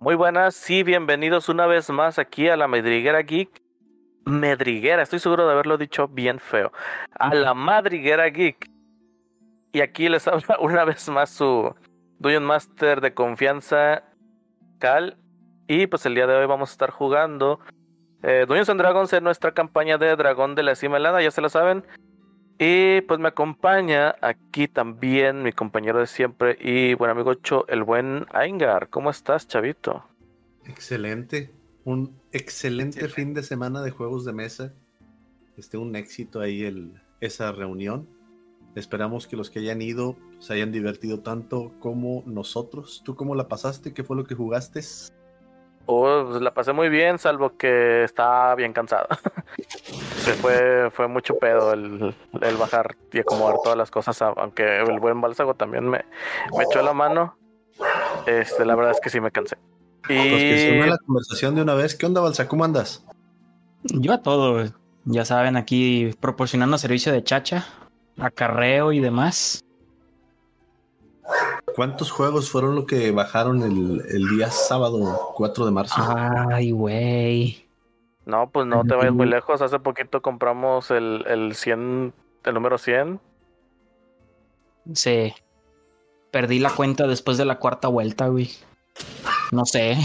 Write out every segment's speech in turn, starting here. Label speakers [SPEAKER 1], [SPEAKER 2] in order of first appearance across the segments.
[SPEAKER 1] Muy buenas y bienvenidos una vez más aquí a la Madriguera Geek. Medriguera, estoy seguro de haberlo dicho bien feo. A la Madriguera Geek. Y aquí les habla una vez más su Dungeon Master de confianza, Cal. Y pues el día de hoy vamos a estar jugando eh, Dungeons and Dragons en nuestra campaña de Dragón de la Cima Helada, ya se lo saben. Y pues me acompaña aquí también mi compañero de siempre y buen amigo Cho, el buen Aingar. ¿Cómo estás, chavito?
[SPEAKER 2] Excelente. Un excelente fin de semana de juegos de mesa. Este, un éxito ahí el, esa reunión. Esperamos que los que hayan ido se hayan divertido tanto como nosotros. ¿Tú cómo la pasaste? ¿Qué fue lo que jugaste?
[SPEAKER 1] Oh, pues la pasé muy bien, salvo que estaba bien cansado. Se fue, fue mucho pedo el, el, bajar y acomodar todas las cosas, aunque el buen Bálsago también me, me echó la mano. Este, la verdad es que sí me cansé.
[SPEAKER 2] Y pues que se la conversación de una vez. ¿Qué onda, Balsa? ¿Cómo andas?
[SPEAKER 3] Yo a todo, ya saben, aquí proporcionando servicio de chacha, acarreo y demás.
[SPEAKER 2] ¿Cuántos juegos fueron lo que bajaron el, el día sábado 4 de marzo?
[SPEAKER 3] Ay, güey.
[SPEAKER 1] No, pues no te vayas muy lejos. Hace poquito compramos el, el 100, el número 100.
[SPEAKER 3] Sí. Perdí la cuenta después de la cuarta vuelta, güey. No sé.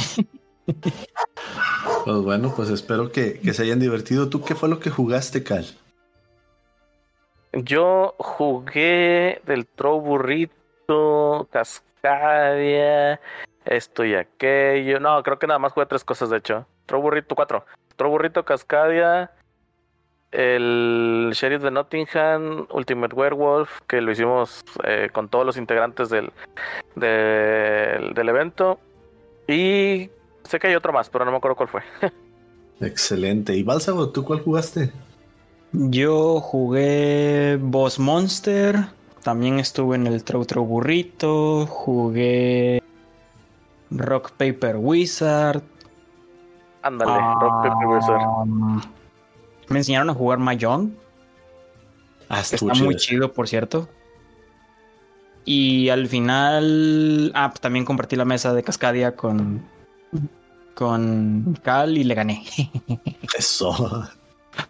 [SPEAKER 2] Pues bueno, pues espero que, que se hayan divertido. ¿Tú qué fue lo que jugaste, Cal?
[SPEAKER 1] Yo jugué del Tro Burrito Cascadia, esto y aquello. No, creo que nada más jugué tres cosas, de hecho. Troburrito, cuatro. Troburrito, Cascadia, el Sheriff de Nottingham, Ultimate Werewolf, que lo hicimos eh, con todos los integrantes del, del, del evento. Y sé que hay otro más, pero no me acuerdo cuál fue.
[SPEAKER 2] Excelente. ¿Y Bálsamo, tú cuál jugaste?
[SPEAKER 3] Yo jugué Boss Monster. También estuve en el Trou Trou Burrito. Jugué Rock Paper Wizard.
[SPEAKER 1] Ándale, Rock Paper Wizard.
[SPEAKER 3] Um, me enseñaron a jugar Mahjong.
[SPEAKER 2] Ah,
[SPEAKER 3] está
[SPEAKER 2] chido.
[SPEAKER 3] muy chido, por cierto. Y al final. Ah, pues también compartí la mesa de Cascadia con. Con Cal y le gané.
[SPEAKER 2] Eso.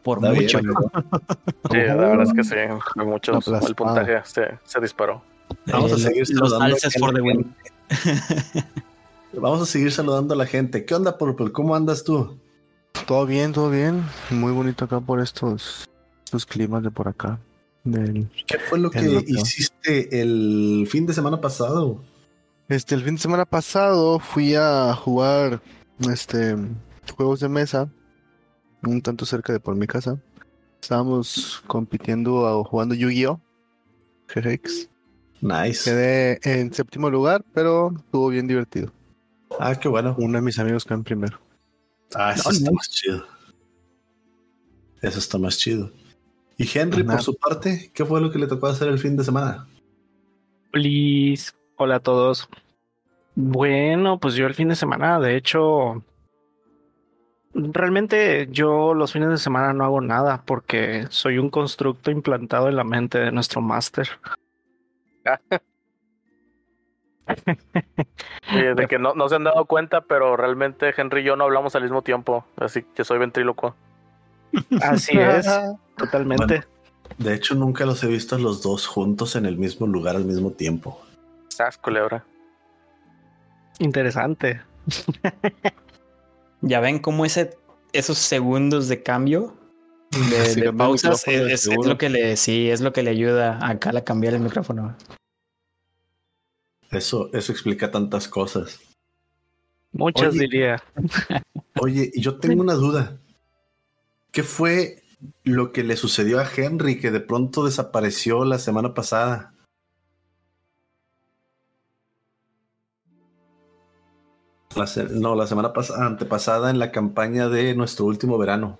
[SPEAKER 3] Por
[SPEAKER 2] Está bien,
[SPEAKER 3] mucho.
[SPEAKER 1] Sí, la verdad es que sí. fue Mucho,
[SPEAKER 4] Aplastada.
[SPEAKER 1] el puntaje se, se disparó.
[SPEAKER 2] Vamos a
[SPEAKER 3] Eh,
[SPEAKER 2] seguir
[SPEAKER 3] los
[SPEAKER 2] saludando
[SPEAKER 3] alces
[SPEAKER 2] a
[SPEAKER 3] for the
[SPEAKER 2] la
[SPEAKER 3] win.
[SPEAKER 2] gente. Vamos a seguir saludando a la gente. ¿Qué onda, Purple? ¿Cómo andas tú?
[SPEAKER 4] Todo bien, todo bien. Muy bonito acá por estos, estos climas de por acá. Del,
[SPEAKER 2] ¿Qué fue lo que hiciste el fin de semana pasado?
[SPEAKER 4] este, el fin de semana pasado fui a jugar este juegos de mesa, un tanto cerca de por mi casa. Estábamos compitiendo o jugando Yu-Gi-Oh! GX.
[SPEAKER 2] Nice.
[SPEAKER 4] Quedé en séptimo lugar, pero estuvo bien divertido.
[SPEAKER 2] Ah, qué bueno.
[SPEAKER 4] Uno de mis amigos quedó en primero.
[SPEAKER 2] Ah, eso
[SPEAKER 3] No,
[SPEAKER 2] está
[SPEAKER 3] no.
[SPEAKER 2] más chido. Eso está más chido. Y Henry,
[SPEAKER 4] Ajá.
[SPEAKER 2] por su parte, ¿qué fue lo que le tocó hacer el fin de semana?
[SPEAKER 5] Please. Hola a todos. Bueno, pues yo el fin de semana, de hecho, realmente yo los fines de semana no hago nada porque soy un constructo implantado en la mente de nuestro máster.
[SPEAKER 1] Sí, de que no, no se han dado cuenta, pero realmente Henry y yo no hablamos al mismo tiempo. Así que soy ventríloco.
[SPEAKER 5] Así es, totalmente.
[SPEAKER 2] De hecho, nunca los he visto los dos juntos en el mismo lugar al mismo tiempo.
[SPEAKER 1] Sas, culebra.
[SPEAKER 5] Interesante.
[SPEAKER 3] Ya ven cómo ese, esos segundos de cambio de, pausas es, lo que le sí es lo que le ayuda a Cal a cambiar el micrófono.
[SPEAKER 2] Eso, eso explica tantas cosas.
[SPEAKER 5] Muchas
[SPEAKER 2] Oye.
[SPEAKER 5] diría.
[SPEAKER 2] Oye, yo tengo una duda. ¿Qué fue lo que le sucedió a Henry que de pronto desapareció la semana pasada? La se- no, la semana pasada, antepasada en la campaña de nuestro último verano.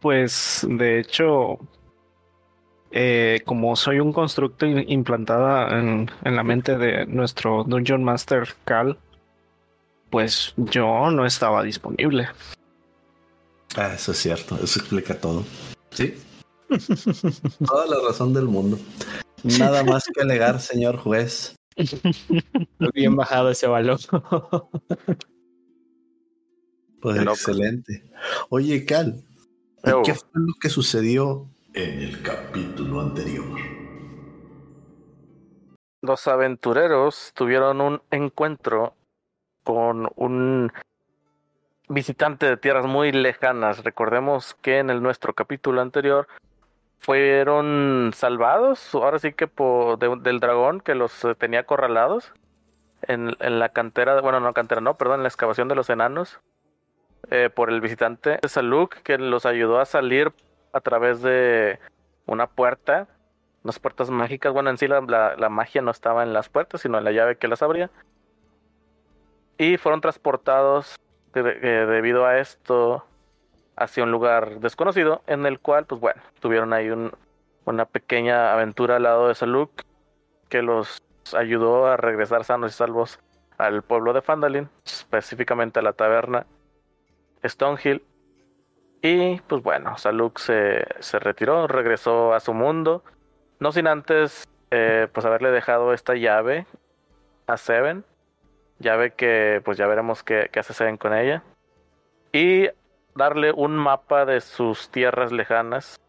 [SPEAKER 5] Pues de hecho, eh, como soy un constructo implantada en, en la mente de nuestro Dungeon Master Cal, pues yo no estaba disponible.
[SPEAKER 2] Ah, eso es cierto, eso explica todo. Sí. Toda la razón del mundo. Nada más que alegar, señor juez.
[SPEAKER 3] Bien bajado ese balón.
[SPEAKER 2] Pues
[SPEAKER 1] Qué loco.
[SPEAKER 2] excelente. Oye, Cal, ¿y
[SPEAKER 1] Oh.
[SPEAKER 2] ¿qué fue lo que sucedió en el capítulo anterior?
[SPEAKER 1] Los aventureros tuvieron un encuentro con un visitante de tierras muy lejanas. Recordemos que en el nuestro capítulo anterior fueron salvados, ahora sí que por, de- del dragón que los eh, tenía acorralados en, en la cantera, bueno, no cantera, no, perdón, en la excavación de los enanos eh, por el visitante Saluk que los ayudó a salir a través de una puerta unas puertas mágicas. Bueno, en sí la, la- magia no estaba en las puertas, sino en la llave que las abría. Y fueron transportados de- de- debido a esto hacia un lugar desconocido, en el cual, pues bueno, tuvieron ahí un- una pequeña aventura al lado de Saluk que los ayudó a regresar sanos y salvos al pueblo de Fandalin, específicamente a la taberna Stonehill. Y pues bueno, Saluk se, se retiró, regresó a su mundo. No sin antes, eh, pues haberle dejado esta llave a Seven. Llave que, pues ya veremos qué, qué hace Seven con ella. Y darle un mapa de sus tierras lejanas.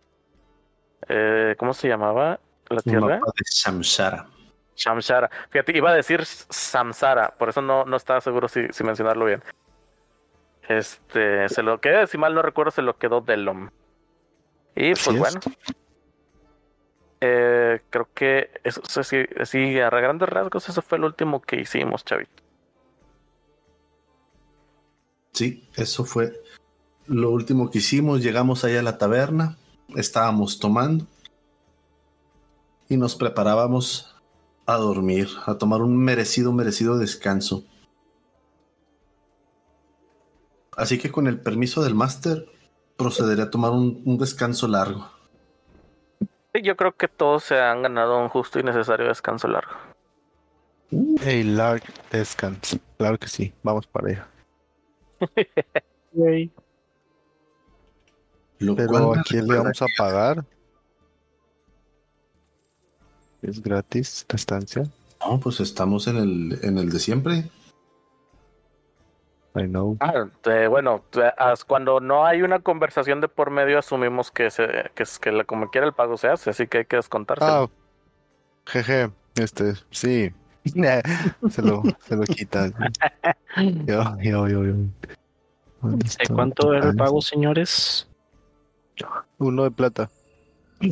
[SPEAKER 1] Eh, ¿Cómo se llamaba la
[SPEAKER 2] Un
[SPEAKER 1] tierra?
[SPEAKER 2] mapa de Samsara.
[SPEAKER 1] Shamshara. Fíjate, iba a decir Samsara, por eso no, no estaba seguro si, si mencionarlo bien. Este, se lo quedé, si mal no recuerdo, se lo quedó Delom. Y pues
[SPEAKER 4] Así
[SPEAKER 1] bueno. Eh, creo que eso, eso sí, sí, a grandes rasgos, eso fue lo último que hicimos, chavito.
[SPEAKER 2] Sí, eso fue lo último que hicimos. Llegamos ahí a la taberna, estábamos tomando y nos preparábamos a dormir, a tomar un merecido, merecido descanso. Así que con el permiso del máster, procederé a tomar un, un descanso largo.
[SPEAKER 1] Yo creo que todos se han ganado un justo y necesario descanso largo.
[SPEAKER 4] Hey, Lark Descans. Claro que sí, vamos para allá.
[SPEAKER 2] Lo
[SPEAKER 4] Pero ¿a quién le vamos a pagar? ¿Es gratis la estancia?
[SPEAKER 2] No, pues estamos en el, en el de siempre.
[SPEAKER 4] I know.
[SPEAKER 1] Ah, bueno, as- cuando no hay una conversación de por medio, asumimos que se, que, es- que la- como quiera el pago se hace, así que hay que descontárselo.
[SPEAKER 4] Ah, jeje, este, sí. se lo, se lo quitan. Yo, yo, yo, yo. ¿Dónde
[SPEAKER 5] ¿De
[SPEAKER 4] está?
[SPEAKER 5] cuánto era el pago, señores?
[SPEAKER 4] Uno de plata.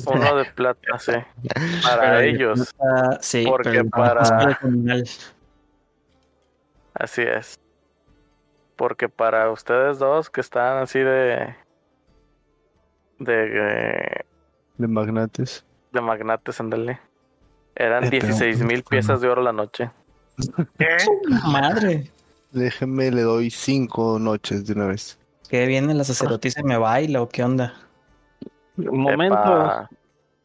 [SPEAKER 1] Uno de plata, sí. Para
[SPEAKER 3] Pero
[SPEAKER 1] ellos,
[SPEAKER 3] sí,
[SPEAKER 1] Porque para- así es. Porque para ustedes dos que están así de. de.
[SPEAKER 4] De magnates.
[SPEAKER 1] de magnates, ándale. Eran
[SPEAKER 4] Eh, pero,
[SPEAKER 1] 16 mil
[SPEAKER 4] pues,
[SPEAKER 1] piezas de oro la noche.
[SPEAKER 3] Madre.
[SPEAKER 4] Déjeme, le doy cinco noches de una vez.
[SPEAKER 3] ¿Qué viene la sacerdotisa y me baila o qué onda?
[SPEAKER 5] Un momento.
[SPEAKER 1] Epa,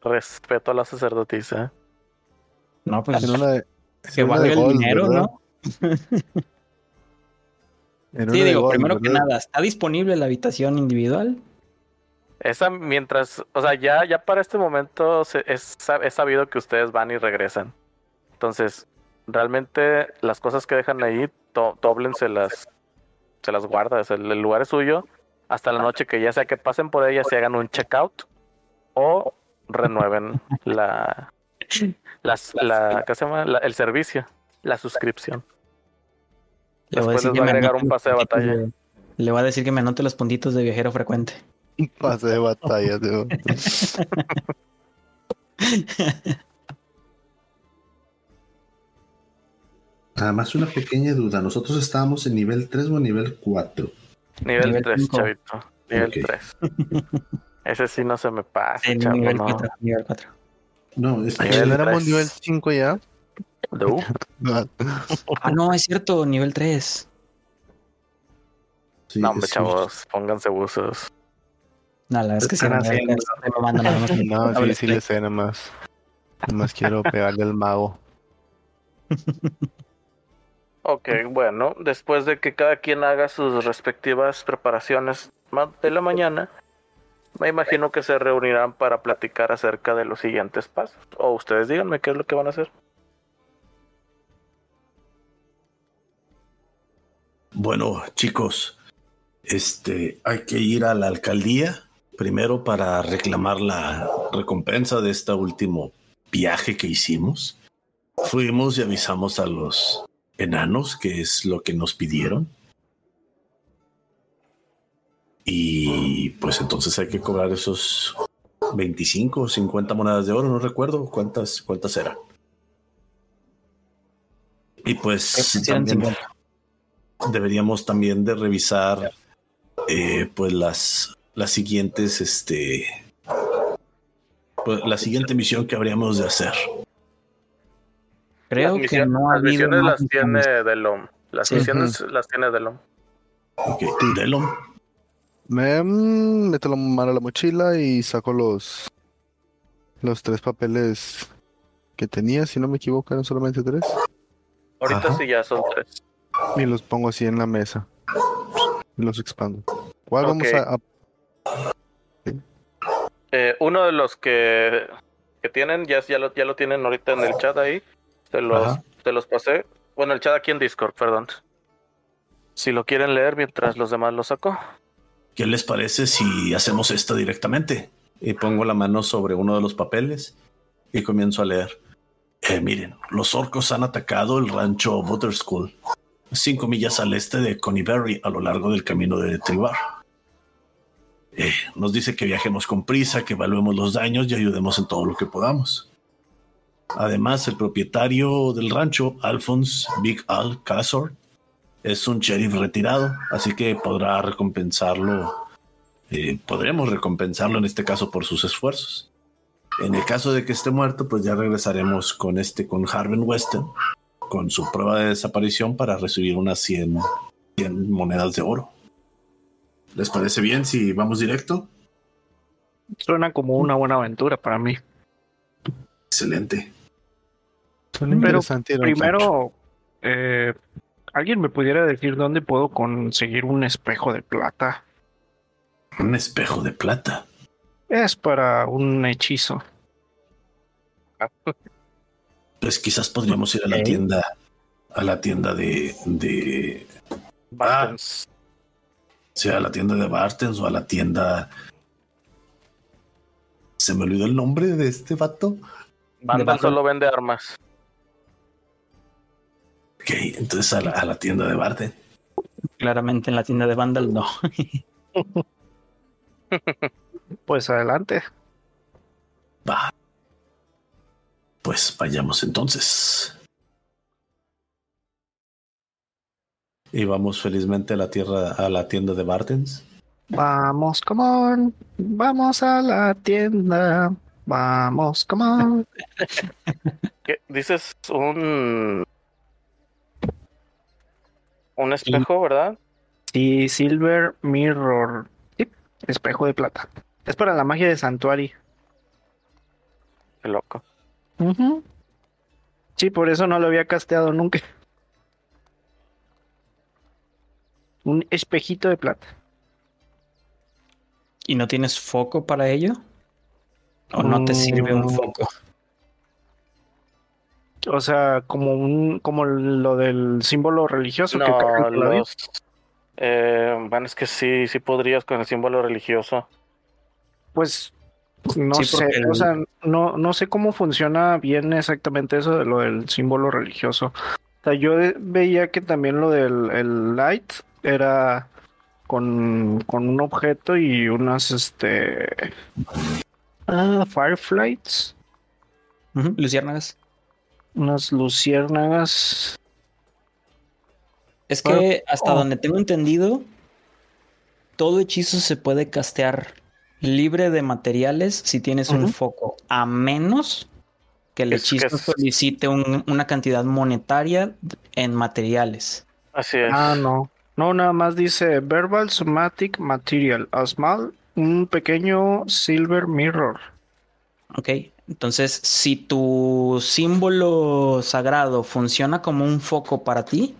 [SPEAKER 1] respeto a la sacerdotisa.
[SPEAKER 3] No, pues
[SPEAKER 4] En una de,
[SPEAKER 3] que
[SPEAKER 4] en una
[SPEAKER 3] valga
[SPEAKER 4] de
[SPEAKER 3] el
[SPEAKER 4] gold,
[SPEAKER 3] dinero,
[SPEAKER 4] ¿verdad?
[SPEAKER 3] ¿no? Sí, digo,
[SPEAKER 4] gold,
[SPEAKER 3] primero que nada, ¿está disponible la habitación individual?
[SPEAKER 1] Esa mientras, o sea, ya, ya para este momento se- es, sab- es sabido que ustedes van y regresan. Entonces, realmente las cosas que dejan ahí, to, se las, se las guarda. o sea, el, el lugar es suyo hasta la noche que ya sea que pasen por ella, se hagan un checkout o renueven la, las, la, ¿qué se llama? La- el servicio, la suscripción.
[SPEAKER 3] Le voy a
[SPEAKER 1] Después
[SPEAKER 3] decir
[SPEAKER 1] les
[SPEAKER 3] que
[SPEAKER 1] va a
[SPEAKER 3] me
[SPEAKER 1] agregar un pase de batalla.
[SPEAKER 3] de- Le voy a decir que me anote los puntitos de viajero frecuente.
[SPEAKER 4] Pase de batalla, tío.
[SPEAKER 2] Nada más una pequeña duda. ¿Nosotros estábamos en nivel 3 o en nivel 4?
[SPEAKER 1] Nivel
[SPEAKER 3] Nivel
[SPEAKER 1] 3,
[SPEAKER 3] cinco.
[SPEAKER 1] chavito. Nivel
[SPEAKER 2] Ok.
[SPEAKER 1] 3. Ese sí no se me pasa, chavo,
[SPEAKER 3] nivel
[SPEAKER 1] no.
[SPEAKER 3] 4. Nivel 4.
[SPEAKER 2] No, es que
[SPEAKER 1] Nivel
[SPEAKER 4] ¿No éramos
[SPEAKER 1] tres.
[SPEAKER 4] nivel 5 ya?
[SPEAKER 1] ¿Du?
[SPEAKER 3] Ah, no, es cierto, nivel 3.
[SPEAKER 2] sí,
[SPEAKER 1] No, hombre, chavos, pónganse buzos.
[SPEAKER 3] No, la verdad es que sí,
[SPEAKER 5] Están
[SPEAKER 3] no, nivel
[SPEAKER 5] haciendo-
[SPEAKER 3] 3. Me mandan nada más.
[SPEAKER 4] No, sí, sí le sé nada más. Nada más quiero pegarle al mago.
[SPEAKER 1] Ok, bueno, después de que cada quien haga sus respectivas preparaciones de la mañana, me imagino que se reunirán para platicar acerca de los siguientes pasos. O ustedes díganme qué es lo que van a hacer.
[SPEAKER 2] Bueno, chicos, este, hay que ir a la alcaldía primero para reclamar la recompensa de este último viaje que hicimos. Fuimos y avisamos a los enanos que es lo que nos pidieron. Y pues entonces hay que cobrar esos 25 o 50 monedas de oro, no recuerdo cuántas, cuántas eran. Y pues también deberíamos también de revisar eh, pues las, las siguientes, este, pues, la siguiente misión que habríamos de hacer.
[SPEAKER 3] Creo
[SPEAKER 1] las
[SPEAKER 3] que
[SPEAKER 1] misiones,
[SPEAKER 3] no ha
[SPEAKER 1] las
[SPEAKER 3] habido
[SPEAKER 1] misiones
[SPEAKER 3] más
[SPEAKER 1] las tiene
[SPEAKER 3] misiones.
[SPEAKER 1] Delom. Las
[SPEAKER 3] Sí.
[SPEAKER 1] misiones las tiene Delom.
[SPEAKER 2] Ok, Delon,
[SPEAKER 4] Me mm, meto la mano a la mochila y saco los los tres papeles que tenía, si no me equivoco, eran solamente tres.
[SPEAKER 1] Ahorita
[SPEAKER 2] Ajá.
[SPEAKER 1] sí ya son tres.
[SPEAKER 4] Y los pongo así en la mesa. Y los expando. ¿Cuál vamos a-
[SPEAKER 1] Eh, uno de los que, que tienen, ya, ya, lo, ya lo tienen ahorita en el chat ahí. Te los,
[SPEAKER 2] Ajá.
[SPEAKER 1] te los pasé. Bueno, el chat aquí en Discord, perdón. Si lo quieren leer mientras los demás lo saco.
[SPEAKER 2] ¿qué les parece si hacemos esto directamente? Y pongo la mano sobre uno de los papeles y comienzo a leer. Eh, miren, los orcos han atacado el rancho Butter School, cinco millas al este de Conyberry, a lo largo del camino de Tribar. Eh, nos dice que viajemos con prisa, que evaluemos los daños y ayudemos en todo lo que podamos. Además, el propietario del rancho, Alphonse Big Al Casor, es un sheriff retirado, así que podrá recompensarlo. eh, podremos recompensarlo en este caso por sus esfuerzos. En el caso de que esté muerto, pues ya regresaremos con este, con Harvin Weston, con su prueba de desaparición para recibir unas 100, 100 monedas de oro. ¿Les parece bien si vamos directo?
[SPEAKER 5] Suena como una buena aventura para mí.
[SPEAKER 2] Excelente.
[SPEAKER 4] Suena
[SPEAKER 5] Pero. Primero, eh, ¿alguien me pudiera decir dónde puedo conseguir un espejo de plata?
[SPEAKER 2] Un espejo de plata.
[SPEAKER 5] Es para un hechizo.
[SPEAKER 2] Pues quizás podríamos ir a la tienda, a la tienda de, de,
[SPEAKER 1] Bartens.
[SPEAKER 2] sea a la tienda de Bartens o a la tienda. Se me olvidó el nombre de este vato.
[SPEAKER 3] Battle.
[SPEAKER 1] solo vende armas.
[SPEAKER 2] Ok, entonces a la, a la tienda de Bartens.
[SPEAKER 3] Claramente en la tienda de Vandal no.
[SPEAKER 5] Pues adelante.
[SPEAKER 2] Va. Pues vayamos entonces. Y vamos felizmente a la tierra, a la tienda de Bartens.
[SPEAKER 5] Vamos, come on. Vamos a la tienda. Vamos, come on.
[SPEAKER 1] ¿Qué? Dices un. Un espejo, ¿verdad?
[SPEAKER 5] Sí, Silver Mirror. Sí, espejo de plata. Es para la magia de Santuari.
[SPEAKER 1] Qué loco.
[SPEAKER 5] Sí, por eso no lo había casteado nunca. Un espejito de plata.
[SPEAKER 3] ¿Y no tienes foco para ello? ¿O no te sirve un
[SPEAKER 5] Mm.
[SPEAKER 3] foco?
[SPEAKER 5] O sea, como un, como lo del símbolo religioso que
[SPEAKER 1] No,
[SPEAKER 5] paladín.
[SPEAKER 1] los. Eh, bueno, es que sí, sí podrías con el símbolo religioso.
[SPEAKER 5] Pues no
[SPEAKER 3] Sí,
[SPEAKER 5] sé,
[SPEAKER 3] el-
[SPEAKER 5] o sea, no, no sé cómo funciona bien exactamente eso de lo del símbolo religioso. O sea, yo veía que también lo del el light era con, con un objeto y unas este ah, fireflies,
[SPEAKER 3] Ujú, Luciérnagas.
[SPEAKER 5] Unas luciérnagas.
[SPEAKER 3] Es que hasta
[SPEAKER 5] oh.
[SPEAKER 3] donde tengo entendido, todo hechizo se puede castear libre de materiales si tienes un foco, a menos que el
[SPEAKER 1] Es que
[SPEAKER 3] hechizo
[SPEAKER 1] es-
[SPEAKER 3] solicite un- una cantidad monetaria en materiales.
[SPEAKER 1] Así es.
[SPEAKER 5] Ah, no. No, nada más dice verbal somatic material, a small, un pequeño silver mirror.
[SPEAKER 3] Ok, entonces si tu símbolo sagrado funciona como un foco para ti,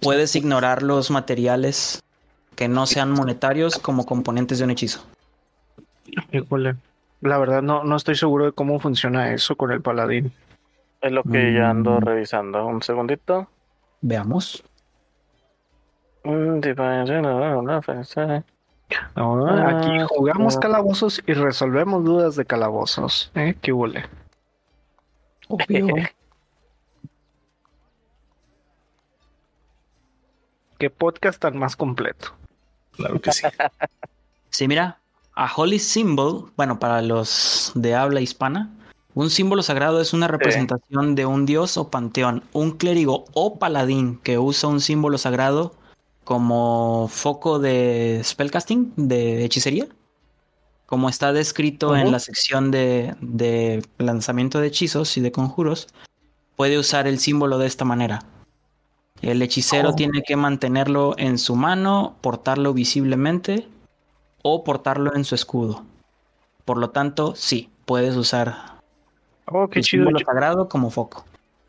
[SPEAKER 3] puedes ignorar los materiales que no sean monetarios como componentes de un hechizo.
[SPEAKER 5] Híjole. La verdad no, no estoy seguro de cómo funciona eso con el paladín.
[SPEAKER 1] Es lo que ya ando
[SPEAKER 3] Mm.
[SPEAKER 1] revisando. Un segundito.
[SPEAKER 3] Veamos.
[SPEAKER 1] No. No, Ah,
[SPEAKER 5] aquí jugamos
[SPEAKER 1] no.
[SPEAKER 5] calabozos y resolvemos dudas de calabozos. ¿Eh? ¿Qué huele?
[SPEAKER 3] Obvio.
[SPEAKER 5] ¿Qué podcast tan más completo?
[SPEAKER 2] Claro que sí.
[SPEAKER 3] Sí, mira, a Holy Symbol, bueno, para los de habla hispana, un símbolo sagrado es una representación de un dios o panteón, un clérigo o paladín que usa un símbolo sagrado como foco de spellcasting, de hechicería, como está descrito en la sección de, de lanzamiento de hechizos y de conjuros, puede usar el símbolo de esta manera. El hechicero
[SPEAKER 1] Oh.
[SPEAKER 3] tiene que mantenerlo en su mano, portarlo visiblemente o portarlo en su escudo. Por lo tanto, sí, puedes usar
[SPEAKER 5] Oh, qué
[SPEAKER 3] el
[SPEAKER 5] chido.
[SPEAKER 3] símbolo sagrado como foco.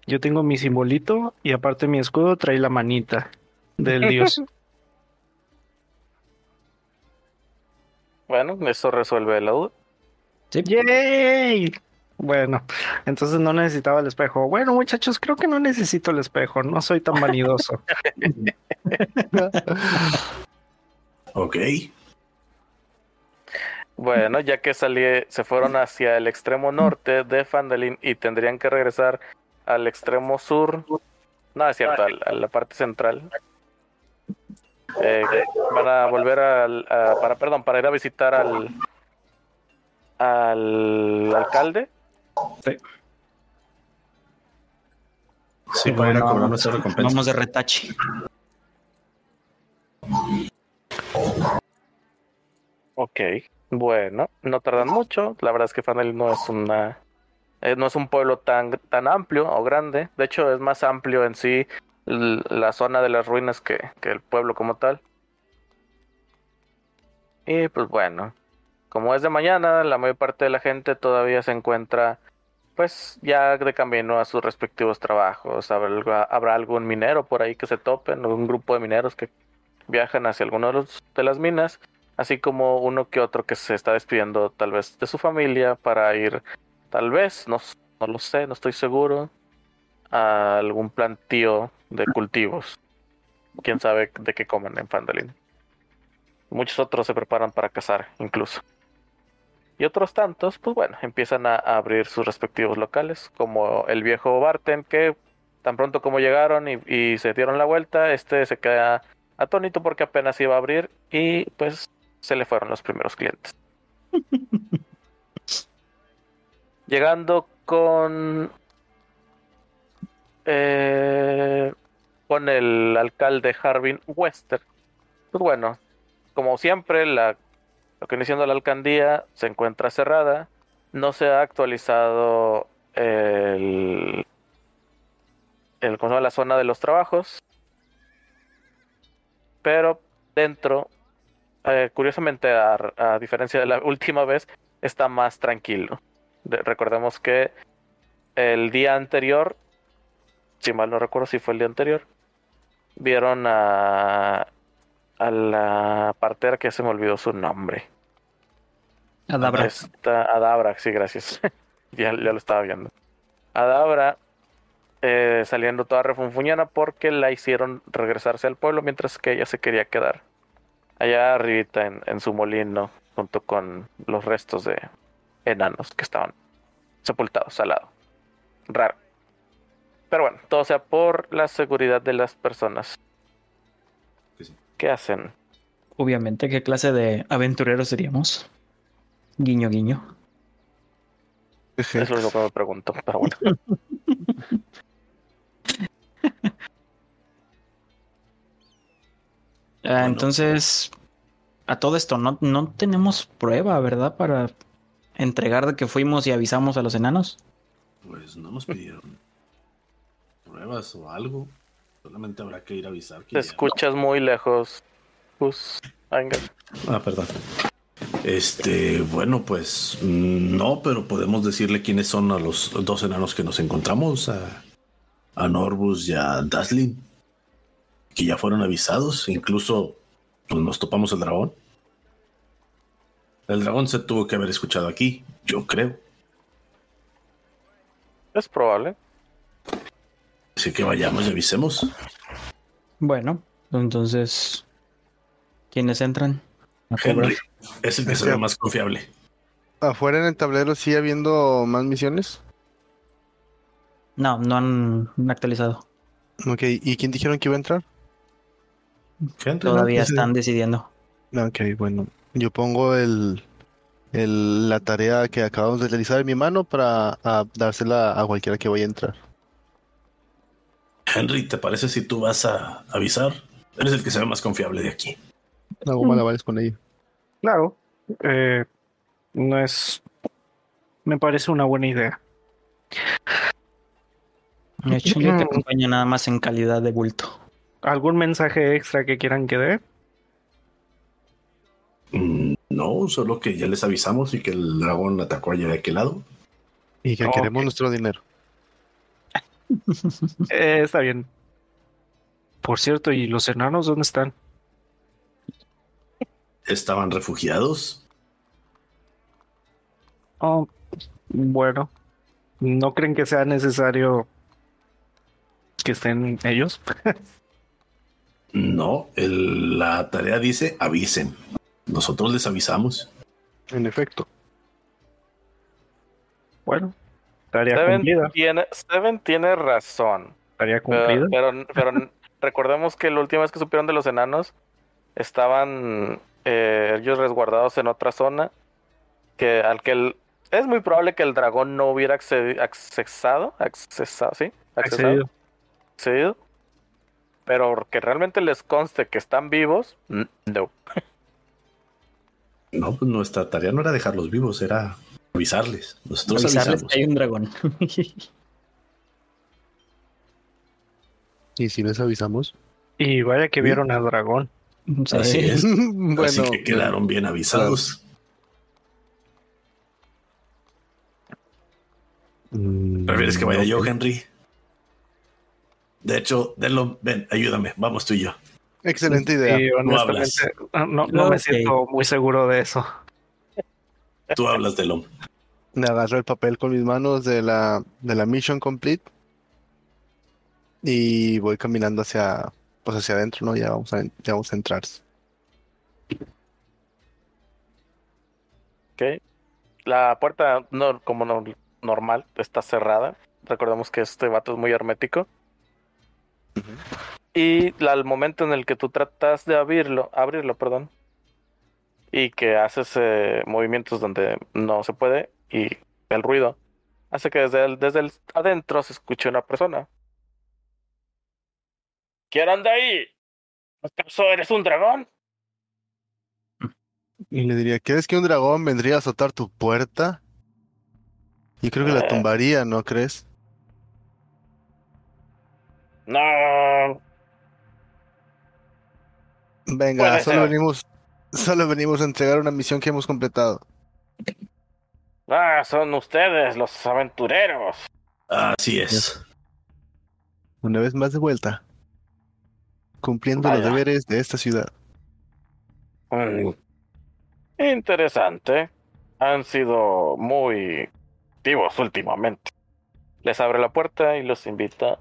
[SPEAKER 5] yo tengo mi simbolito y aparte mi escudo trae la manita del dios.
[SPEAKER 1] Bueno, eso resuelve la duda.
[SPEAKER 3] Sí.
[SPEAKER 5] ¡Yay! Bueno, entonces no necesitaba el espejo. Bueno, muchachos, creo que no necesito el espejo. No soy tan vanidoso.
[SPEAKER 2] Ok.
[SPEAKER 1] Bueno, ya que salí, se fueron hacia el extremo norte de Fandalin y tendrían que regresar al extremo sur. No, es cierto, a la parte central. Eh, van a volver al, a- para, perdón, para ir a visitar al al alcalde.
[SPEAKER 2] Sí, para ir a cobrar nuestra recompensa.
[SPEAKER 3] Vamos de retache.
[SPEAKER 1] Ok, bueno, no tardan mucho. La verdad es que Fandalin no es una eh, no es un pueblo tan tan amplio o grande. De hecho, es más amplio en sí la zona de las ruinas que, que el pueblo como tal. Y pues bueno, como es de mañana, la mayor parte de la gente todavía se encuentra pues ya de camino a sus respectivos trabajos. Habrá, algún minero por ahí que se topen, un grupo de mineros que viajan hacia alguno de, las minas, así como uno que otro que se está despidiendo tal vez de su familia para ir, tal vez, no, no lo sé, no estoy seguro, a algún plantío de cultivos. Quién sabe de qué comen en Fandalin. Muchos otros se preparan para cazar, incluso. Y otros tantos, pues bueno, empiezan a, abrir sus respectivos locales, como el viejo Barten, que tan pronto como llegaron y, y se dieron la vuelta, este se queda atónito porque apenas iba a abrir y pues se le fueron los primeros clientes. Llegando con eh, con el alcalde Harvin Wester. Pues bueno, como siempre, la, lo que viene siendo la alcaldía se encuentra cerrada. No se ha actualizado el, el la zona de los trabajos. Pero dentro, eh, curiosamente, a, diferencia de la última vez, está más tranquilo. De- recordemos que el día anterior, si mal no recuerdo si fue el día anterior, vieron a, a la partera que se me olvidó su nombre.
[SPEAKER 3] Adabra.
[SPEAKER 1] Adabra, sí, gracias. ya, ya lo estaba viendo. Adabra eh, saliendo toda refunfuñana porque la hicieron regresarse al pueblo mientras que ella se quería quedar allá arribita en, en su molino junto con los restos de enanos que estaban sepultados al lado. Raro. Pero bueno, todo sea por la seguridad de las personas.
[SPEAKER 2] Sí.
[SPEAKER 1] ¿Qué hacen?
[SPEAKER 3] Obviamente, ¿qué clase de aventureros seríamos? Guiño, guiño.
[SPEAKER 1] Eso es lo que me pregunto. Pero bueno.
[SPEAKER 3] Ah,
[SPEAKER 2] Bueno.
[SPEAKER 3] Entonces, a todo esto, no, no tenemos prueba, ¿verdad? Para entregar de que fuimos y avisamos a los enanos.
[SPEAKER 2] Pues no nos pidieron pruebas o algo. Solamente habrá que ir a avisar que
[SPEAKER 1] Te
[SPEAKER 2] ya-
[SPEAKER 1] escuchas muy lejos. Venga.
[SPEAKER 2] Ah, perdón. Este, bueno, pues mm, no, pero podemos decirle quiénes son a los dos enanos que nos encontramos, a, a Norbus y a Daslin, que ya fueron avisados, incluso pues, nos topamos el dragón. El dragón se tuvo que haber escuchado aquí, yo creo.
[SPEAKER 1] Es probable.
[SPEAKER 2] Así que vayamos y avisemos.
[SPEAKER 3] Bueno, Entonces, ¿quiénes entran?
[SPEAKER 2] Henry es el que se ve más confiable.
[SPEAKER 4] ¿Afuera en el tablero sigue habiendo más misiones?
[SPEAKER 3] No, no han actualizado.
[SPEAKER 4] Ok, ¿y quién dijeron que iba a entrar?
[SPEAKER 3] Todavía están decidiendo.
[SPEAKER 4] Ok, bueno. Yo pongo el, el- la tarea que acabamos de realizar en mi mano para a, dársela a cualquiera que vaya a entrar.
[SPEAKER 2] Henry, ¿te parece si tú vas a avisar? Eres el que se ve más confiable de aquí.
[SPEAKER 4] Hago malabares con ella.
[SPEAKER 5] Claro. eh, no es. Me parece una buena idea.
[SPEAKER 3] De hecho, yo te acompaño nada más en calidad de bulto.
[SPEAKER 5] ¿Algún mensaje extra que quieran que dé?
[SPEAKER 2] Mm, No, solo que ya les avisamos y que el dragón atacó allá de aquel lado.
[SPEAKER 4] Y que
[SPEAKER 5] Ok.
[SPEAKER 4] queremos nuestro dinero.
[SPEAKER 5] Eh, está bien. Por cierto, ¿y los enanos dónde están?
[SPEAKER 2] Estaban refugiados.
[SPEAKER 5] Oh, bueno. ¿No creen que sea necesario que estén ellos?
[SPEAKER 2] No, el- la tarea dice avisen. Nosotros les avisamos.
[SPEAKER 4] En efecto.
[SPEAKER 5] Bueno, tarea
[SPEAKER 1] Seven
[SPEAKER 5] cumplida.
[SPEAKER 1] tiene, Seven tiene razón.
[SPEAKER 5] Tarea
[SPEAKER 1] Pero,
[SPEAKER 5] cumplida.
[SPEAKER 1] pero, pero recordemos que la última vez que supieron de los enanos estaban eh, ellos resguardados en otra zona que al que el- es muy probable que el dragón no hubiera accedi- accesado, accesado, sí, accesado,
[SPEAKER 5] Accedido.
[SPEAKER 1] accedido. pero que realmente les conste que están vivos, no.
[SPEAKER 2] No, pues nuestra tarea no era dejarlos vivos, era avisarles. Nosotros
[SPEAKER 3] Avisarles
[SPEAKER 2] avisamos.
[SPEAKER 3] que hay un dragón.
[SPEAKER 4] Y si les avisamos.
[SPEAKER 5] Y vaya que vieron al dragón.
[SPEAKER 3] Sí.
[SPEAKER 2] Así es.
[SPEAKER 4] bueno,
[SPEAKER 2] Así que quedaron bien avisados.
[SPEAKER 4] Mm,
[SPEAKER 2] ¿Prefieres que vaya yo. Henry? De hecho, Denlo, ven, ayúdame. Vamos tú y yo.
[SPEAKER 4] Excelente idea.
[SPEAKER 2] Hablas.
[SPEAKER 5] honestamente, no, no- no me siento muy seguro de eso.
[SPEAKER 2] Tú hablas, Delon.
[SPEAKER 4] Me agarro el papel con mis manos de la, de la mission complete. Y voy caminando hacia, pues hacia adentro, ¿no? Ya vamos a, ya vamos a entrar.
[SPEAKER 1] Ok. La puerta, no, como no- normal, está cerrada. Recordemos que este vato es muy hermético. Y la- al momento en el que tú tratas de abrirlo, abrirlo, perdón, y que haces eh, movimientos donde no se puede, y el ruido hace que desde el, desde el adentro se escuche una persona. ¿Quién anda ahí? ¿Acaso eres un dragón?
[SPEAKER 4] Y le diría, ¿crees que un dragón vendría a azotar tu puerta? Yo creo que la
[SPEAKER 1] Eh.
[SPEAKER 4] tumbaría, ¿no crees?
[SPEAKER 1] No.
[SPEAKER 4] Venga,
[SPEAKER 1] Puede
[SPEAKER 4] solo
[SPEAKER 1] ser.
[SPEAKER 4] venimos, solo venimos a entregar una misión que hemos completado.
[SPEAKER 1] Ah, son ustedes los aventureros.
[SPEAKER 2] Así es.
[SPEAKER 4] Una vez más de vuelta. Cumpliendo los deberes de esta ciudad.
[SPEAKER 1] Mm. Interesante. Han sido muy activos últimamente. Les abre la puerta y los invita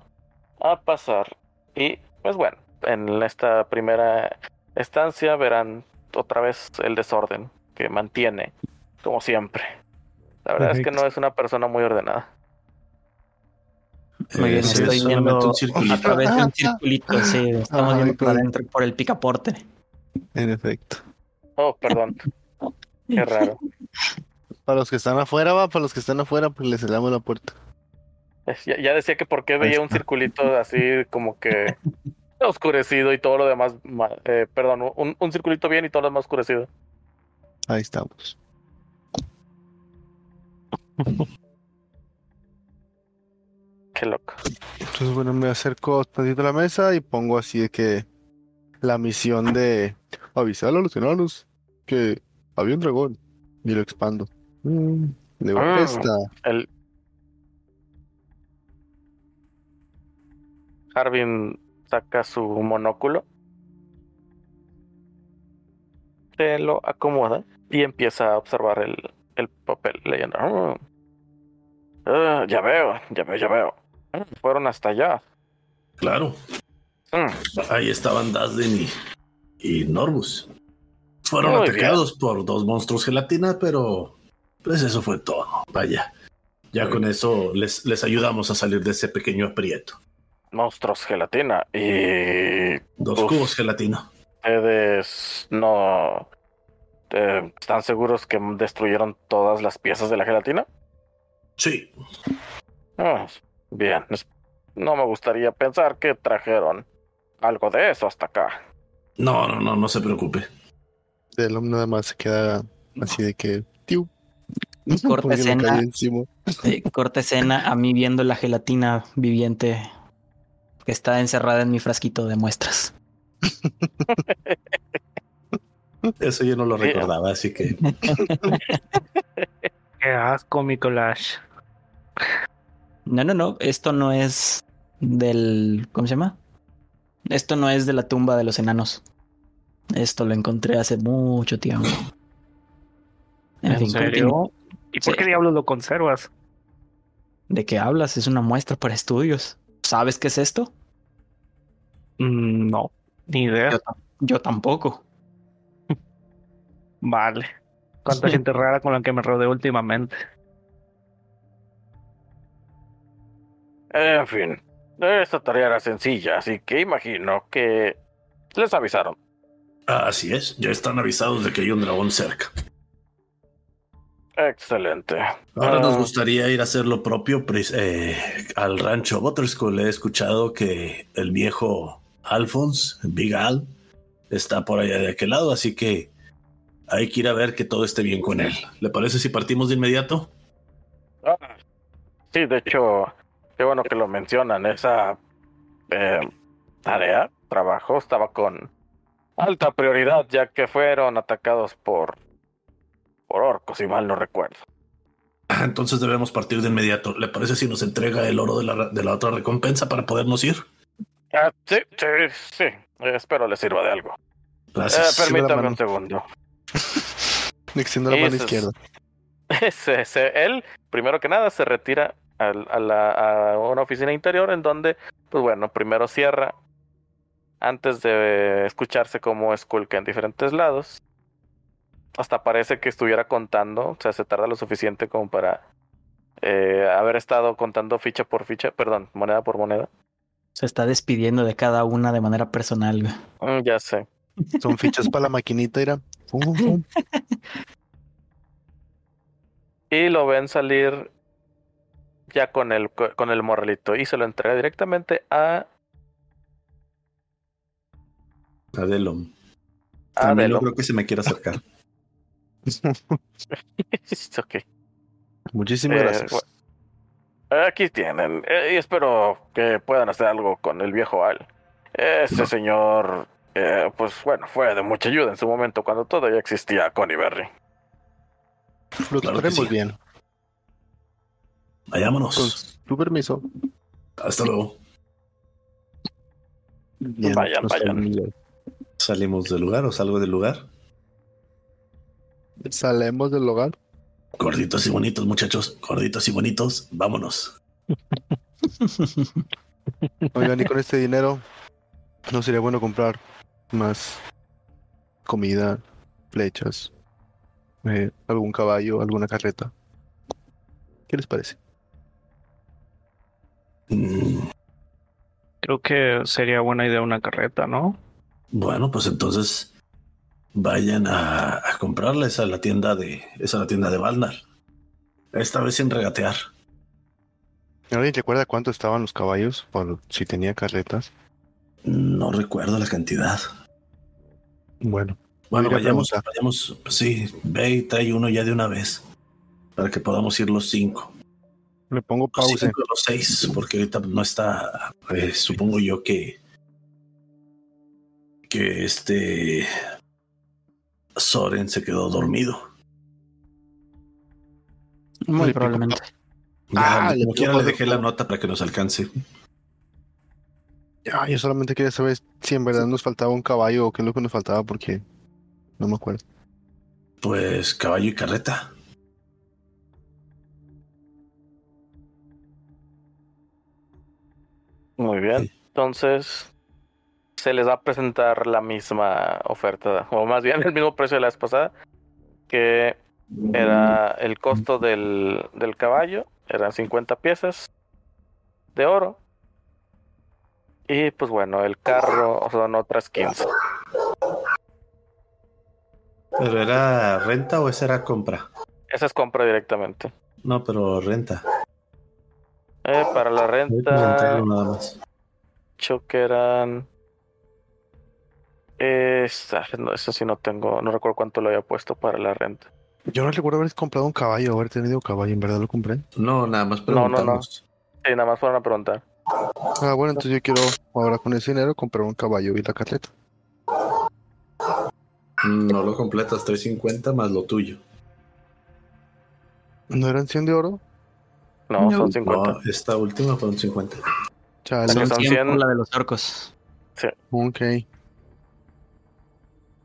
[SPEAKER 1] a pasar. Y pues bueno, en esta primera estancia verán otra vez el desorden que mantiene, como siempre. La verdad es que no es una persona muy ordenada.
[SPEAKER 3] Muy bien,
[SPEAKER 2] sí,
[SPEAKER 3] estoy viendo
[SPEAKER 2] un
[SPEAKER 3] a
[SPEAKER 2] circulito.
[SPEAKER 3] través de un circulito, sí, estamos viendo por adentro, por el picaporte.
[SPEAKER 4] En efecto.
[SPEAKER 1] Oh, perdón. Qué raro.
[SPEAKER 4] Para los que están afuera, va, para los que están afuera, pues les cerramos la puerta.
[SPEAKER 1] Ya, ya decía que por qué veía un circulito así como que oscurecido y todo lo demás, eh, perdón, un, un circulito bien y todo lo demás oscurecido.
[SPEAKER 4] Ahí estamos.
[SPEAKER 1] Qué loco.
[SPEAKER 4] Entonces, bueno, me acerco tantito a la mesa y pongo así de que la misión de avisar a los enanos que había un dragón. Y lo expando. Mm, digo,
[SPEAKER 1] Ah.
[SPEAKER 4] esta.
[SPEAKER 1] El Harvin saca su monóculo, se lo acomoda y empieza a observar el, el papel leyendo. "Ah, ya veo, ya veo, ya veo. Fueron hasta allá.
[SPEAKER 2] Claro.
[SPEAKER 1] Mm,
[SPEAKER 2] Ahí estaban Dazdin y, y Norbus. Fueron
[SPEAKER 1] Muy
[SPEAKER 2] atacados por dos monstruos gelatina, pero pues eso fue todo. Vaya. Ya con eso les, les ayudamos a salir de ese pequeño aprieto.
[SPEAKER 1] Monstruos gelatina. Y
[SPEAKER 2] Dos
[SPEAKER 1] Uf.
[SPEAKER 2] cubos gelatina.
[SPEAKER 1] ustedes no eh, están seguros que destruyeron todas las piezas de la gelatina.
[SPEAKER 2] Sí,
[SPEAKER 1] Ah, bien. No me gustaría pensar que trajeron algo de eso hasta acá.
[SPEAKER 2] no, no, no, no se preocupe.
[SPEAKER 4] Delom nada más se queda así de que. ¡Tiu!
[SPEAKER 3] Corta escena. Eh, corta escena a mí viendo la gelatina viviente que está encerrada en mi frasquito de muestras.
[SPEAKER 2] Eso yo no lo recordaba, así que
[SPEAKER 5] Qué asco, Mikolash.
[SPEAKER 3] No, no, no, esto no es del... ¿Cómo se llama? Esto no es de la tumba de los enanos. Esto lo encontré hace mucho tiempo. En,
[SPEAKER 5] ¿En
[SPEAKER 3] fin,
[SPEAKER 5] serio? ¿Y por
[SPEAKER 3] Sí.
[SPEAKER 5] qué diablos lo conservas?
[SPEAKER 3] ¿De qué hablas? Es una muestra para estudios. ¿Sabes qué es esto?
[SPEAKER 5] Mm, no, ni idea.
[SPEAKER 3] Yo, yo tampoco.
[SPEAKER 5] Vale. Cuánta gente rara con la que me rodeo últimamente.
[SPEAKER 1] En fin, esta tarea era sencilla, así que imagino que les avisaron.
[SPEAKER 2] así es. Ya están avisados de que hay un dragón cerca.
[SPEAKER 1] Excelente.
[SPEAKER 2] Ahora nos
[SPEAKER 1] Ah,
[SPEAKER 2] gustaría ir a hacer lo propio eh, al rancho Butterskull. He escuchado que el viejo Alphonse, Big Al, está por allá de aquel lado, así que hay que ir a ver que todo esté bien con él. ¿Le parece si partimos de inmediato?
[SPEAKER 1] ah, sí, de hecho, qué bueno que lo mencionan. Esa eh, tarea, trabajo, estaba con alta prioridad, ya que fueron atacados por, por orcos, si mal no recuerdo.
[SPEAKER 2] Ah, Entonces debemos partir de inmediato. ¿Le parece si nos entrega el oro de la, de la otra recompensa para podernos ir?
[SPEAKER 1] Ah, sí, sí, sí. Eh, espero les sirva de algo. Eh,
[SPEAKER 2] Gracias.
[SPEAKER 4] la
[SPEAKER 1] permítame un segundo.
[SPEAKER 4] Extiendo la mano izquierda.
[SPEAKER 1] Se- se- él, primero que nada, se retira a, la- a una oficina interior en donde, pues bueno, primero cierra antes de escucharse como esculca en diferentes lados. Hasta parece que estuviera contando, o sea, se tarda lo suficiente como para eh, haber estado contando ficha por ficha, perdón, moneda por moneda.
[SPEAKER 3] Se está despidiendo de cada una de manera personal. güey.
[SPEAKER 1] Mm, ya sé.
[SPEAKER 4] Son fichas para la maquinita, era. Fum, fum, fum.
[SPEAKER 1] Y lo ven salir ya con el, con el morralito y se lo entrega directamente a
[SPEAKER 2] Adelon.
[SPEAKER 1] a
[SPEAKER 2] no creo que se me quiera acercar.
[SPEAKER 1] ok.
[SPEAKER 4] Muchísimas
[SPEAKER 1] Eh,
[SPEAKER 4] gracias.
[SPEAKER 1] bueno. Aquí tienen. eh, y espero que puedan hacer algo con el viejo Al. Ese señor, eh, pues bueno, fue de mucha ayuda en su momento cuando todavía existía Connie Berry.
[SPEAKER 4] Lo
[SPEAKER 2] claro que
[SPEAKER 4] trataremos
[SPEAKER 2] sí.
[SPEAKER 4] bien. Con
[SPEAKER 2] Vayámonos.
[SPEAKER 4] tu permiso.
[SPEAKER 2] Hasta luego.
[SPEAKER 4] Bien,
[SPEAKER 1] Vayan, vayan.
[SPEAKER 4] salimos.
[SPEAKER 2] ¿Salimos del lugar o salgo del lugar?
[SPEAKER 4] Salimos del hogar.
[SPEAKER 2] Gorditos y bonitos, muchachos. Gorditos y bonitos. Vámonos.
[SPEAKER 4] Oigan, y con este dinero, ¿no sería bueno comprar más comida, flechas, eh, algún caballo, alguna carreta? ¿Qué les parece?
[SPEAKER 5] Creo que sería buena idea una carreta, ¿no?
[SPEAKER 2] Bueno, pues entonces vayan a, a comprarles a la tienda de esa la tienda de Valnar. Esta vez sin regatear.
[SPEAKER 4] ¿Alguien recuerda cuánto estaban los caballos? Por si tenía carretas.
[SPEAKER 2] No recuerdo la cantidad.
[SPEAKER 4] Bueno,
[SPEAKER 2] Bueno,
[SPEAKER 4] a a
[SPEAKER 2] vayamos, vayamos. sí, ve y trae uno ya de una vez. Para que podamos ir los cinco.
[SPEAKER 4] le pongo
[SPEAKER 2] Los
[SPEAKER 4] pausa.
[SPEAKER 2] cinco, los seis, porque ahorita no está. eh, supongo yo que. Que este. Soren se quedó dormido.
[SPEAKER 3] Muy probablemente.
[SPEAKER 2] Ya,
[SPEAKER 4] Ah, le
[SPEAKER 2] como quiera le dejé la nota para que nos alcance.
[SPEAKER 4] Ah, yo solamente quería saber si en verdad nos faltaba un caballo o qué es lo que nos faltaba porque no me acuerdo.
[SPEAKER 2] Pues caballo y carreta.
[SPEAKER 1] Muy bien.
[SPEAKER 2] Sí.
[SPEAKER 1] Entonces, se les va a presentar la misma oferta, o más bien el mismo precio de la vez pasada, que era el costo del, del caballo, eran 50 piezas de oro. Y pues bueno, el carro son otras 15.
[SPEAKER 2] ¿Pero era renta o esa era compra?
[SPEAKER 1] Esa es compra directamente.
[SPEAKER 2] No, pero renta.
[SPEAKER 1] Eh, para la renta,
[SPEAKER 2] nada más.
[SPEAKER 1] creo que eran. Esta, no, eso sí no tengo, no recuerdo cuánto lo había puesto para la renta.
[SPEAKER 4] Yo no recuerdo haber comprado un caballo, haber tenido caballo, en verdad lo compré.
[SPEAKER 2] No, nada más
[SPEAKER 1] No, no, no.
[SPEAKER 2] preguntamos.
[SPEAKER 1] Sí, nada más fueron a preguntar.
[SPEAKER 4] Ah, bueno, entonces yo quiero ahora con ese dinero comprar un caballo y la carreta.
[SPEAKER 2] No lo completas, 350 más lo tuyo.
[SPEAKER 4] ¿No eran 100 de oro?
[SPEAKER 1] No,
[SPEAKER 3] No.
[SPEAKER 1] son 50.
[SPEAKER 2] No, esta última fueron 50.
[SPEAKER 4] Chale.
[SPEAKER 3] Son
[SPEAKER 1] son
[SPEAKER 3] 100 por
[SPEAKER 1] 100.
[SPEAKER 3] la de los orcos.
[SPEAKER 4] Ok.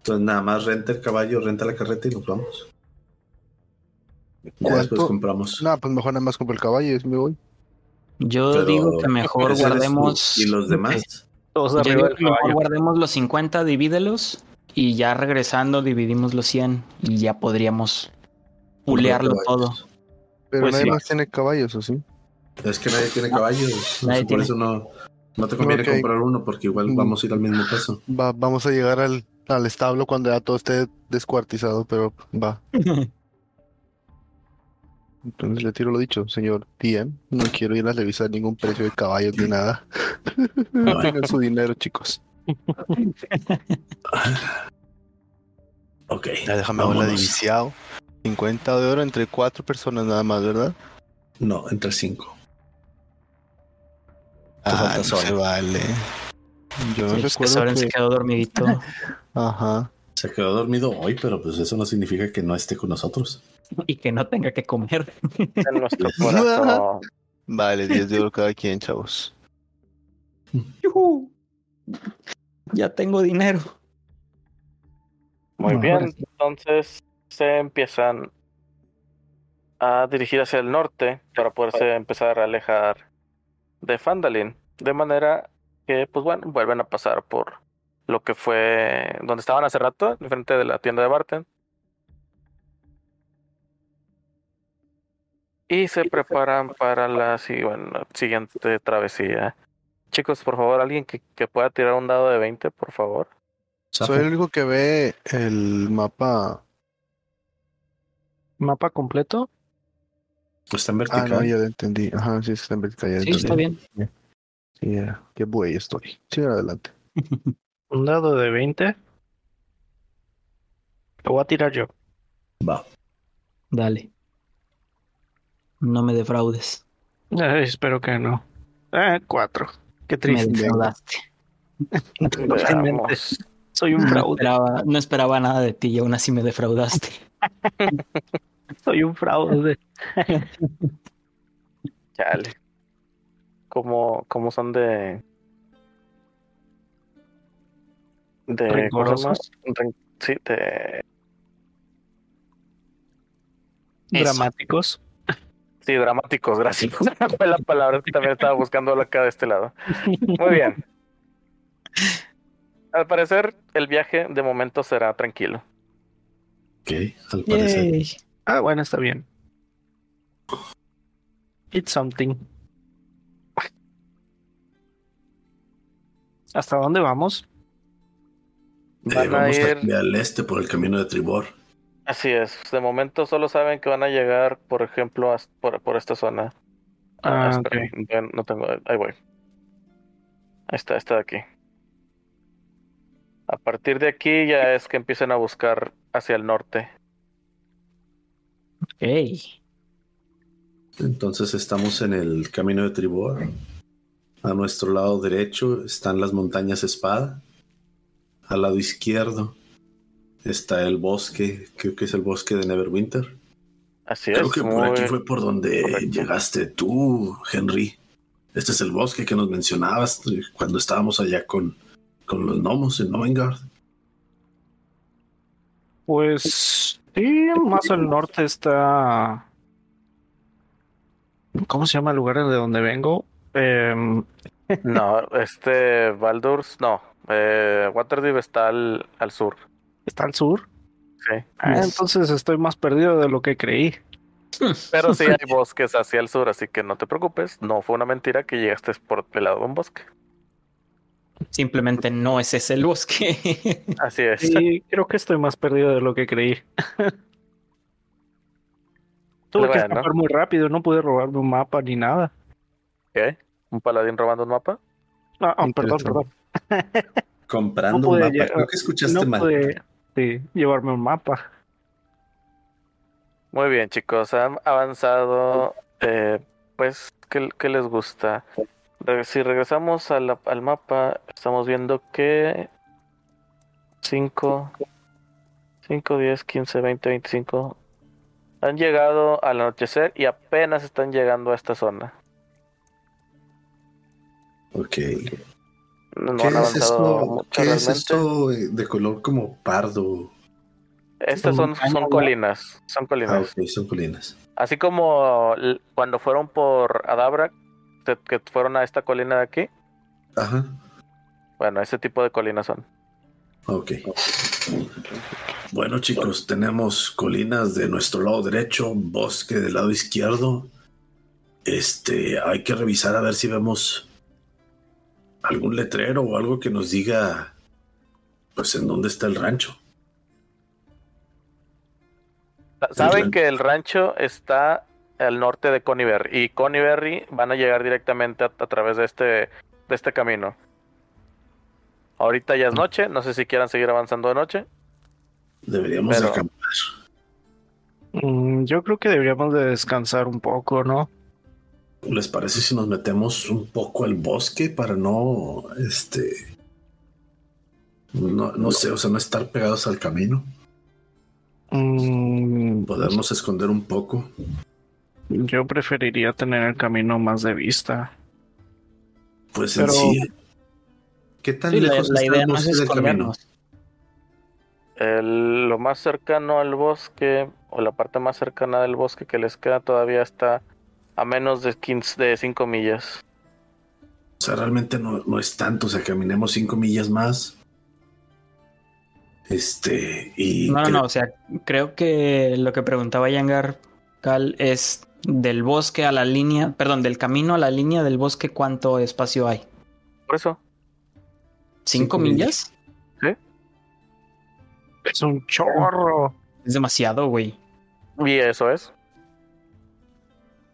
[SPEAKER 2] Entonces nada más renta el caballo, renta la carreta y nos vamos. Ya
[SPEAKER 4] ¿Cuánto?
[SPEAKER 2] después compramos.
[SPEAKER 4] Nah, pues mejor nada más compro el caballo y me voy.
[SPEAKER 3] Yo
[SPEAKER 2] Pero
[SPEAKER 3] digo que mejor guardemos.
[SPEAKER 2] ¿Y los demás?
[SPEAKER 5] Todos
[SPEAKER 3] Yo digo que mejor guardemos los 50, divídelos. Y ya regresando dividimos los 100. Y ya podríamos pulearlo todo.
[SPEAKER 4] Pero
[SPEAKER 5] Pues
[SPEAKER 4] nadie
[SPEAKER 5] sí.
[SPEAKER 4] más tiene caballos, ¿o sí?
[SPEAKER 2] Es que nadie tiene caballos.
[SPEAKER 3] Nadie
[SPEAKER 2] por
[SPEAKER 3] tiene.
[SPEAKER 2] eso no, no te conviene comprar uno porque igual
[SPEAKER 4] Mm.
[SPEAKER 2] vamos a ir al mismo peso.
[SPEAKER 4] Va, vamos a llegar al, al establo cuando ya todo esté descuartizado, pero va. Entonces le tiro lo dicho, señor TM. No quiero ir a revisar ningún precio de caballos ni nada.
[SPEAKER 2] Bueno.
[SPEAKER 4] Tengan su dinero, chicos.
[SPEAKER 2] Ok.
[SPEAKER 4] Ya déjame ver la
[SPEAKER 2] vámonos.
[SPEAKER 4] división. 50 de oro entre cuatro personas nada más, ¿verdad?
[SPEAKER 2] No, entre cinco.
[SPEAKER 4] Ah, no se vale. Yo no
[SPEAKER 3] Sí, que
[SPEAKER 4] recuerdo
[SPEAKER 3] Soren se
[SPEAKER 4] que...
[SPEAKER 3] quedó dormidito.
[SPEAKER 4] Ajá.
[SPEAKER 2] Se quedó dormido hoy, pero pues eso no significa que no esté con nosotros.
[SPEAKER 3] y que no tenga que comer.
[SPEAKER 1] En nuestro corazón.
[SPEAKER 4] Vale, 10 de oro cada quien, chavos.
[SPEAKER 3] ¡Yujú! Ya tengo dinero.
[SPEAKER 1] Muy
[SPEAKER 3] No,
[SPEAKER 1] bien, entonces se empiezan a dirigir hacia el norte para poderse empezar a alejar de Fandalin. De manera que, pues bueno, vuelven a pasar por lo que fue donde estaban hace rato, enfrente de la tienda de Barton. Y se preparan para la bueno, siguiente travesía. Chicos, por favor, alguien que, que pueda tirar un dado de 20, por favor.
[SPEAKER 4] Soy el único que ve el mapa.
[SPEAKER 5] ¿Mapa completo?
[SPEAKER 2] Está en
[SPEAKER 4] Ah,
[SPEAKER 2] vertical.
[SPEAKER 4] no, ya lo entendí. Ajá, sí, está en vertical. ya
[SPEAKER 3] Sí,
[SPEAKER 4] entendí.
[SPEAKER 3] está bien.
[SPEAKER 4] Sí, ya. Qué buey estoy. Sigue adelante.
[SPEAKER 5] Un dado de 20. Lo voy a tirar yo.
[SPEAKER 2] Va.
[SPEAKER 3] Dale. No me defraudes.
[SPEAKER 5] Espero que no. Eh, cuatro. Qué
[SPEAKER 3] Me
[SPEAKER 5] triste.
[SPEAKER 3] defraudaste.
[SPEAKER 1] Veamos.
[SPEAKER 5] Soy un
[SPEAKER 3] No
[SPEAKER 5] fraude.
[SPEAKER 3] esperaba, no esperaba nada de ti y aún así me defraudaste.
[SPEAKER 5] Soy un fraude.
[SPEAKER 1] Chale. Como, como son de. De. Ren- Sí, de.
[SPEAKER 3] Eso.
[SPEAKER 5] Dramáticos.
[SPEAKER 1] Sí, dramáticos, gracias. Fue la palabra que también estaba buscando acá de este lado. Muy bien. Al parecer, el viaje de momento será tranquilo.
[SPEAKER 2] Ok, al parecer.
[SPEAKER 3] Yay.
[SPEAKER 5] Ah, bueno, está bien. It's something. ¿Hasta dónde vamos?
[SPEAKER 2] Eh,
[SPEAKER 1] Van a
[SPEAKER 2] vamos
[SPEAKER 1] ir-
[SPEAKER 2] aquí al este por el camino de Tribor.
[SPEAKER 1] Así es. De momento solo saben que van a llegar, por ejemplo, hasta- por, por esta zona.
[SPEAKER 5] Ah,
[SPEAKER 1] espera, no- no tengo. Ahí voy. Ahí está, está de aquí. A partir de aquí ya es que empiecen a buscar hacia el norte.
[SPEAKER 3] Ey.
[SPEAKER 2] Entonces estamos en el camino de Tribor. A nuestro lado derecho están las montañas Espada. Al lado izquierdo está el bosque, creo que es el bosque de Neverwinter.
[SPEAKER 1] Así
[SPEAKER 2] Creo
[SPEAKER 1] es.
[SPEAKER 2] que por aquí fue por donde
[SPEAKER 1] correcto.
[SPEAKER 2] llegaste tú, Henry. Este es el bosque que nos mencionabas cuando estábamos allá con, con los gnomos en Novengard.
[SPEAKER 5] Pues sí, más al norte está. ¿Cómo se llama el lugar de donde vengo? Em,
[SPEAKER 1] No, este Baldur's, no. Eh, Waterdeep está al, al sur.
[SPEAKER 5] ¿Está al sur?
[SPEAKER 1] Sí.
[SPEAKER 5] Ah, entonces estoy más perdido de lo que creí.
[SPEAKER 1] Pero sí hay bosques hacia el sur, así que no te preocupes. No fue una mentira que llegaste por el lado de un bosque.
[SPEAKER 3] Simplemente no es ese el bosque.
[SPEAKER 1] Así es.
[SPEAKER 5] Sí, creo que estoy más perdido de lo que creí. Tuve que escapar muy rápido, no pude robarme un mapa ni nada.
[SPEAKER 1] ¿Qué? ¿Un paladín robando un mapa?
[SPEAKER 5] Ah, ah, perdón, perdón.
[SPEAKER 2] Comprando
[SPEAKER 5] No
[SPEAKER 2] un mapa.
[SPEAKER 5] llegar-
[SPEAKER 2] Creo que escuchaste
[SPEAKER 5] No
[SPEAKER 2] mal.
[SPEAKER 5] pude sí, llevarme un mapa.
[SPEAKER 1] Muy bien, chicos. Han avanzado. eh, pues, ¿qué, qué les gusta? Si regresamos la- al mapa, estamos viendo que 5, 5, 10, 15, 20, 25 han llegado al anochecer y apenas están llegando a esta zona.
[SPEAKER 2] Ok.
[SPEAKER 1] No
[SPEAKER 2] ¿Qué
[SPEAKER 1] han
[SPEAKER 2] es esto?
[SPEAKER 1] mucho
[SPEAKER 2] ¿Qué es esto de color como pardo?
[SPEAKER 1] Estas son, son colinas. Son
[SPEAKER 2] Ah,
[SPEAKER 1] colinas.
[SPEAKER 2] ok, son colinas.
[SPEAKER 1] Así como cuando fueron por Adabra, que que fueron a esta colina de aquí.
[SPEAKER 2] Ajá.
[SPEAKER 1] Bueno, ese tipo de colinas son.
[SPEAKER 2] Ok. Bueno, chicos, tenemos colinas de nuestro lado derecho, bosque del lado izquierdo. Este, hay que revisar a ver si vemos algún letrero o algo que nos diga, pues, en dónde está el rancho.
[SPEAKER 1] Sa- Saben
[SPEAKER 2] rancho.
[SPEAKER 1] que el rancho está al norte de Conyberry y Conyberry van a llegar directamente a, a través de este, de este camino. Ahorita ya es noche, no sé si quieran seguir avanzando de noche.
[SPEAKER 2] Deberíamos
[SPEAKER 1] Pero-
[SPEAKER 2] acampar.
[SPEAKER 5] Mm, yo creo que deberíamos de descansar un poco, ¿no?
[SPEAKER 2] ¿Les parece si nos metemos un poco al bosque para no, este, no, no sé, o sea, no estar pegados al camino?
[SPEAKER 5] Mm,
[SPEAKER 2] Podernos esconder un poco.
[SPEAKER 5] yo preferiría tener el camino más de vista.
[SPEAKER 2] Pues
[SPEAKER 5] Pero-
[SPEAKER 2] en sí. ¿Qué tan
[SPEAKER 3] Sí, la,
[SPEAKER 2] lejos
[SPEAKER 3] la idea no es
[SPEAKER 2] del camino?
[SPEAKER 1] El- lo más cercano al bosque, o la parte más cercana del bosque que les queda todavía está a menos de 15, de 5 millas.
[SPEAKER 2] O sea, realmente no, no es tanto. O sea, caminemos cinco millas más. Este, y
[SPEAKER 3] No, no,
[SPEAKER 2] creo-
[SPEAKER 3] no, o sea, creo que lo que preguntaba Yangar Cal es del bosque a la línea, perdón, del camino a la línea del bosque, ¿cuánto espacio hay?
[SPEAKER 1] Por eso,
[SPEAKER 3] ¿Cinco
[SPEAKER 2] Cinco
[SPEAKER 3] millas?
[SPEAKER 5] Es un chorro.
[SPEAKER 3] Es demasiado, güey.
[SPEAKER 1] y eso es.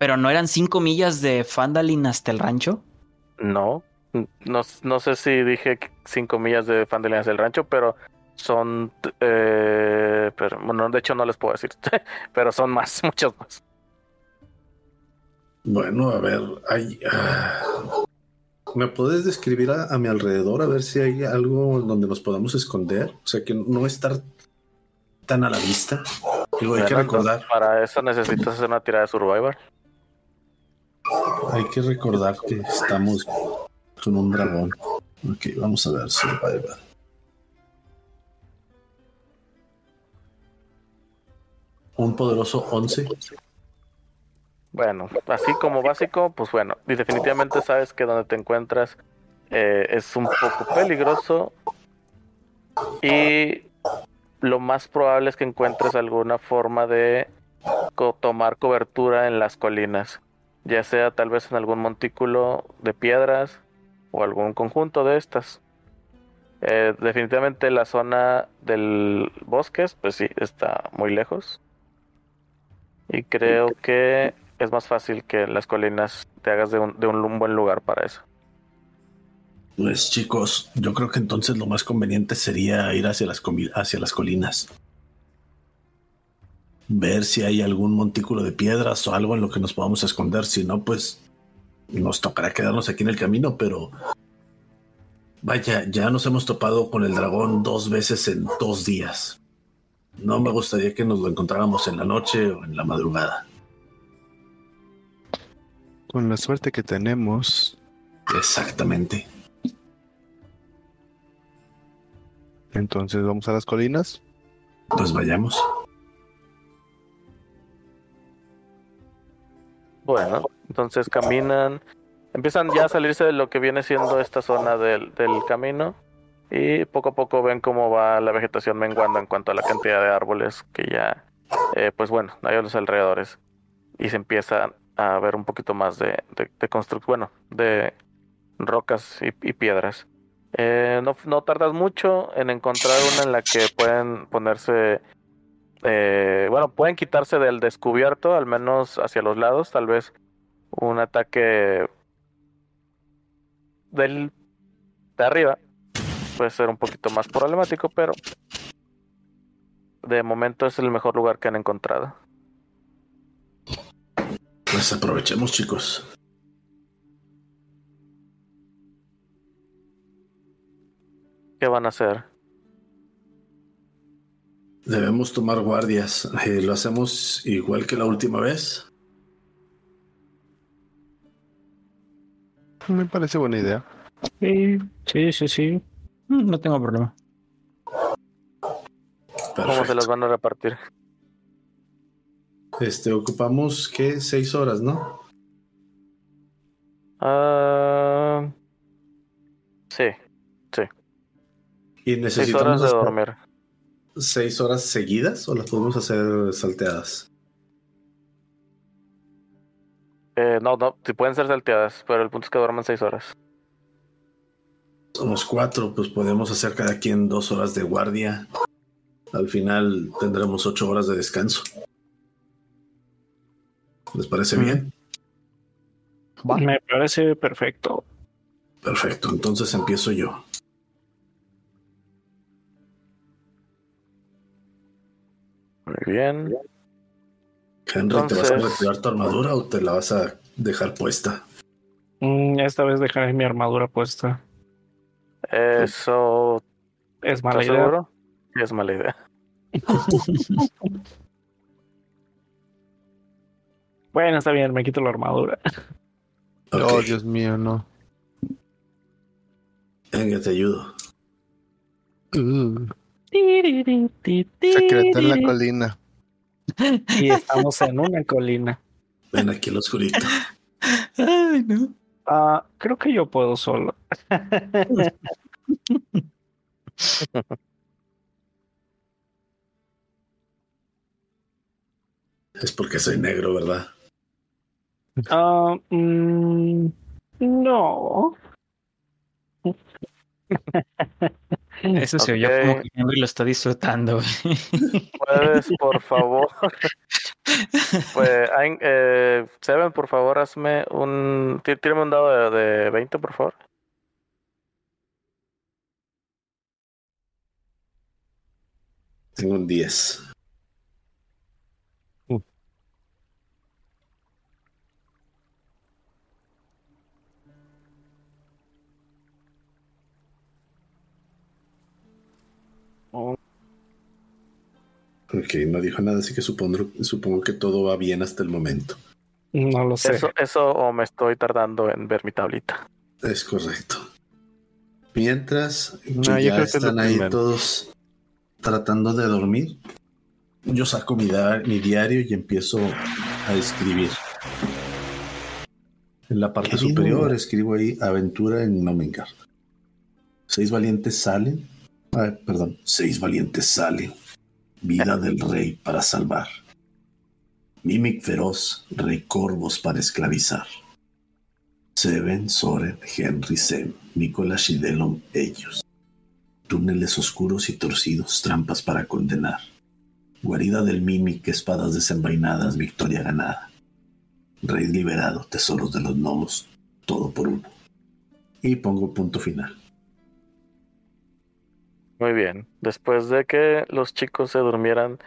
[SPEAKER 3] Pero no eran cinco millas de Fandalin hasta el rancho.
[SPEAKER 1] No, no, no sé si dije 5 millas de Fandelinas del rancho, pero son, eh, pero, bueno, de hecho no les puedo decir, pero son más, muchos más.
[SPEAKER 2] Bueno, a ver, hay. ah, ¿Me puedes describir a, a mi alrededor a ver si hay algo donde nos podamos esconder? O sea, que no estar tan a la vista. Digo, hay que recordar,
[SPEAKER 1] Para eso necesitas hacer una tirada de Survivor.
[SPEAKER 2] Hay que recordar que estamos con un dragón. Ok, vamos a ver Survivor. Un poderoso 11.
[SPEAKER 1] Bueno, así como básico, pues bueno, y definitivamente sabes que donde te encuentras eh, es un poco peligroso y lo más probable es que encuentres alguna forma de tomar cobertura en las colinas, ya sea tal vez en algún montículo de piedras o algún conjunto de estas. Eh, definitivamente la zona del bosques, pues sí, está muy lejos. Y creo que es más fácil que las colinas te hagas de un, de un buen lugar para eso.
[SPEAKER 2] Pues chicos, yo creo que entonces lo más conveniente sería ir hacia las, hacia las colinas. Ver si hay algún montículo de piedras o algo en lo que nos podamos esconder. Si no, pues nos tocará quedarnos aquí en el camino, pero vaya, ya nos hemos topado con el dragón dos veces en dos días. No me gustaría que nos lo encontráramos en la noche o en la madrugada.
[SPEAKER 4] Con la suerte que tenemos,
[SPEAKER 2] Exactamente.
[SPEAKER 4] entonces vamos a las colinas.
[SPEAKER 2] Pues vayamos.
[SPEAKER 1] Bueno, entonces caminan, empiezan ya a salirse de lo que viene siendo esta zona del, del camino. y poco a poco ven cómo va la vegetación menguando en cuanto a la cantidad de árboles que ya, eh, pues bueno, hay a los alrededores y se empieza a ver un poquito más de, de, construcción, bueno, de rocas y, piedras. Eh, no, no, tardas mucho en encontrar una en la que pueden ponerse, eh, bueno, pueden quitarse del descubierto, al menos hacia los lados, tal vez un ataque del de arriba puede ser un poquito más problemático, pero de momento es el mejor lugar que han encontrado.
[SPEAKER 2] Pues aprovechemos, chicos.
[SPEAKER 1] ¿Qué van a hacer?
[SPEAKER 2] Debemos tomar guardias. Eh, ¿Lo hacemos igual que la última vez?
[SPEAKER 4] Me parece buena idea.
[SPEAKER 5] Sí, sí, sí, sí.
[SPEAKER 3] Mm, no tengo problema.
[SPEAKER 1] ¿Cómo se las van a repartir?
[SPEAKER 2] Este, ocupamos, ¿qué? Seis horas, ¿no?
[SPEAKER 1] Ah, sí, sí.
[SPEAKER 2] Y necesitamos
[SPEAKER 1] seis horas de dormir.
[SPEAKER 2] ¿Seis horas seguidas o las podemos hacer salteadas?
[SPEAKER 1] Eh, no, no, si pueden ser salteadas, pero el punto es que duerman seis horas.
[SPEAKER 2] Somos cuatro, pues podemos hacer cada quien dos horas de guardia. Al final tendremos ocho horas de descanso. ¿Les parece bien?
[SPEAKER 5] Me parece perfecto.
[SPEAKER 2] Perfecto, entonces empiezo yo.
[SPEAKER 1] Muy bien.
[SPEAKER 2] Henry, ¿te vas a retirar tu armadura o te la vas a dejar puesta?
[SPEAKER 5] Mm, esta vez dejaré mi armadura puesta.
[SPEAKER 1] Eso
[SPEAKER 5] es mala idea.
[SPEAKER 1] Es mala idea.
[SPEAKER 5] bueno, está bien, me quito la armadura.
[SPEAKER 4] Oh, Dios mío, no.
[SPEAKER 2] Venga, te ayudo.
[SPEAKER 4] Uh. Secreto en la colina.
[SPEAKER 5] Y estamos en una colina.
[SPEAKER 2] Ven aquí el oscurito.
[SPEAKER 3] Ay, no.
[SPEAKER 5] Ah, creo que yo puedo solo.
[SPEAKER 2] es porque soy negro, ¿verdad?
[SPEAKER 5] Ah, mm, no.
[SPEAKER 3] Eso se oye como que Henry lo está disfrutando.
[SPEAKER 1] Puedes, por favor. pues, eh, Seven, por favor, hazme un. Tírame un dado de, de 20, por favor.
[SPEAKER 2] Tengo un 10. No dijo nada, así que supongo, supongo que todo va bien hasta el momento.
[SPEAKER 5] No lo sé.
[SPEAKER 1] Eso, eso o me estoy tardando en ver mi tablita.
[SPEAKER 2] Es correcto. Mientras ya están ahí todos tratando de dormir, yo saco mi, mi diario y empiezo a escribir. En la parte superior escribo ahí aventura en Nomengar. Seis valientes salen perdón, seis valientes salen. Vida del rey para salvar. Mimic feroz, rey corvos para esclavizar. Seven, Soren, Henry, Sem, Nicolás y Delon, ellos. Túneles oscuros y torcidos, trampas para condenar. Guarida del Mimic, espadas desenvainadas, victoria ganada. Rey liberado, tesoros de los gnomos, todo por uno. Y pongo punto final.
[SPEAKER 1] Muy bien. Después de que los chicos se durmieran,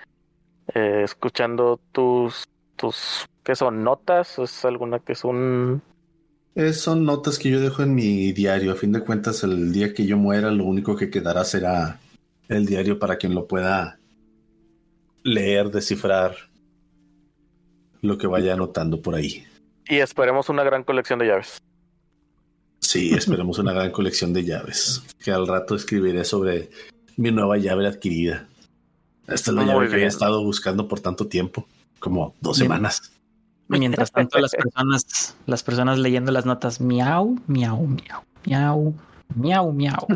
[SPEAKER 1] eh, escuchando tus, tus, ¿qué son? ¿Notas? ¿Es alguna que es un...?
[SPEAKER 2] son notas que yo dejo en mi diario. A fin de cuentas, el día que yo muera, lo único que quedará será el diario para quien lo pueda leer, descifrar lo que vaya anotando por ahí.
[SPEAKER 1] Y esperemos una gran colección de llaves.
[SPEAKER 2] Sí, esperemos una gran colección de llaves. Que al rato escribiré sobre mi nueva llave adquirida. Esta es la llave que había estado buscando por tanto tiempo, como dos semanas.
[SPEAKER 3] Mientras tanto, las personas, las personas leyendo las notas, miau, miau, miau, miau, miau, miau.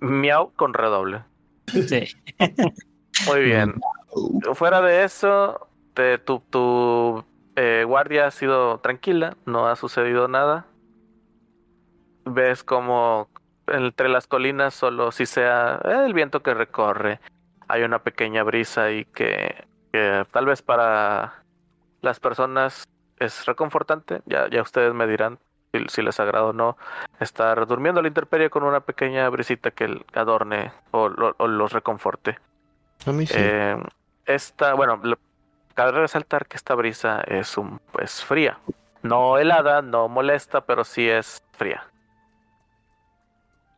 [SPEAKER 1] Miau con redoble.
[SPEAKER 3] Sí.
[SPEAKER 1] Muy bien. Fuera de eso, te- tu, tu eh, guardia ha sido tranquila, no ha sucedido nada. Ves como entre las colinas, solo si sea el viento que recorre, hay una pequeña brisa y que, que tal vez para las personas es reconfortante. Ya, ya ustedes me dirán si, si les agrada o no estar durmiendo a la intemperie con una pequeña brisita que adorne o, o los reconforte.
[SPEAKER 4] A mí sí.
[SPEAKER 1] Eh, esta, bueno, cabe resaltar que esta brisa es un, pues fría. No helada, no molesta, pero sí es fría.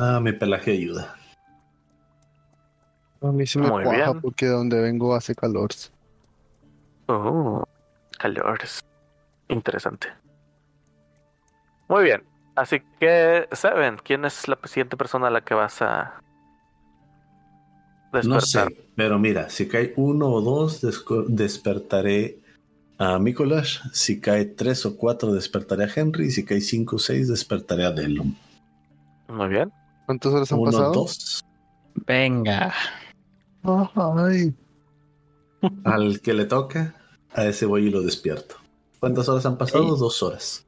[SPEAKER 2] Ah, mi pelaje ayuda.
[SPEAKER 4] a mí sí me
[SPEAKER 1] muy
[SPEAKER 4] cuaja
[SPEAKER 1] bien.
[SPEAKER 4] porque donde vengo hace calor.
[SPEAKER 1] Uh, calor. Interesante. Muy bien. Así que, Seven, ¿quién es la siguiente persona a la que vas a despertar?
[SPEAKER 2] No sé, pero mira, si cae uno o dos, despertaré a Nicolás. Si cae tres o cuatro, despertaré a Henry. Si cae cinco o seis, despertaré a Delum.
[SPEAKER 1] Muy bien.
[SPEAKER 4] ¿Cuántas horas han
[SPEAKER 2] Uno,
[SPEAKER 4] pasado?
[SPEAKER 2] dos.
[SPEAKER 3] Venga.
[SPEAKER 4] Ay,
[SPEAKER 2] Al que le toca, a ese voy y lo despierto. ¿Cuántas horas han pasado?
[SPEAKER 3] Sí.
[SPEAKER 2] Dos horas.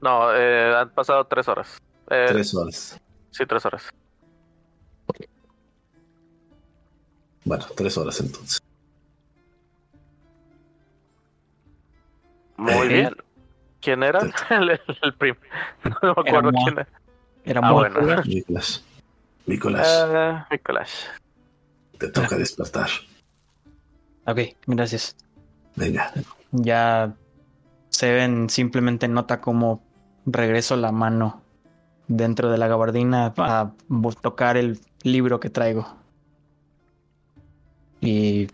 [SPEAKER 1] No, eh, han pasado tres horas. Eh,
[SPEAKER 2] Tres horas.
[SPEAKER 1] Sí, tres horas.
[SPEAKER 2] Bueno, tres horas entonces.
[SPEAKER 1] Muy
[SPEAKER 2] Eh.
[SPEAKER 1] bien. ¿Quién era? El, el prim- No me acuerdo quién era.
[SPEAKER 3] Era
[SPEAKER 1] Ah,
[SPEAKER 3] muy
[SPEAKER 1] bueno.
[SPEAKER 2] Nicolás. Nicolás,
[SPEAKER 1] Eh, Nicolás.
[SPEAKER 2] te toca despertar.
[SPEAKER 3] Ok, gracias.
[SPEAKER 2] Venga.
[SPEAKER 3] Ya Seven simplemente nota cómo regreso la mano dentro de la gabardina a bo- tocar el libro que traigo. Y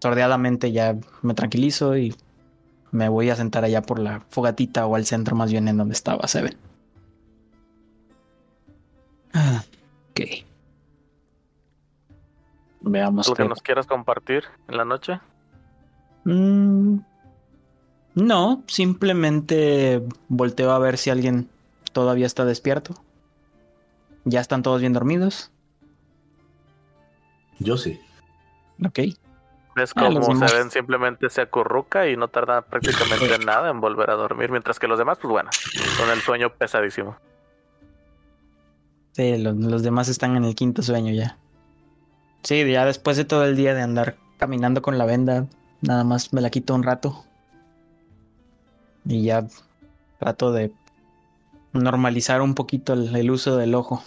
[SPEAKER 3] sordeadamente ya me tranquilizo y me voy a sentar allá por la fogatita o al centro más bien en donde estaba Seven. Ah, ok. Veamos.
[SPEAKER 1] ¿Algo que nos quieras compartir en la noche?
[SPEAKER 3] Mm, no, simplemente volteo a ver si alguien todavía está despierto. ¿Ya están todos bien dormidos?
[SPEAKER 2] Yo sí.
[SPEAKER 3] Ok.
[SPEAKER 1] Ves
[SPEAKER 3] Ah, demás.
[SPEAKER 1] se ven simplemente se acurruca y no tarda prácticamente nada en volver a dormir, mientras que los demás, pues bueno, con el sueño pesadísimo.
[SPEAKER 3] Sí, los, los demás están en el quinto sueño ya. Sí, ya después de todo el día de andar caminando con la venda, nada más me la quito un rato. Y ya trato de normalizar un poquito el, el uso del ojo.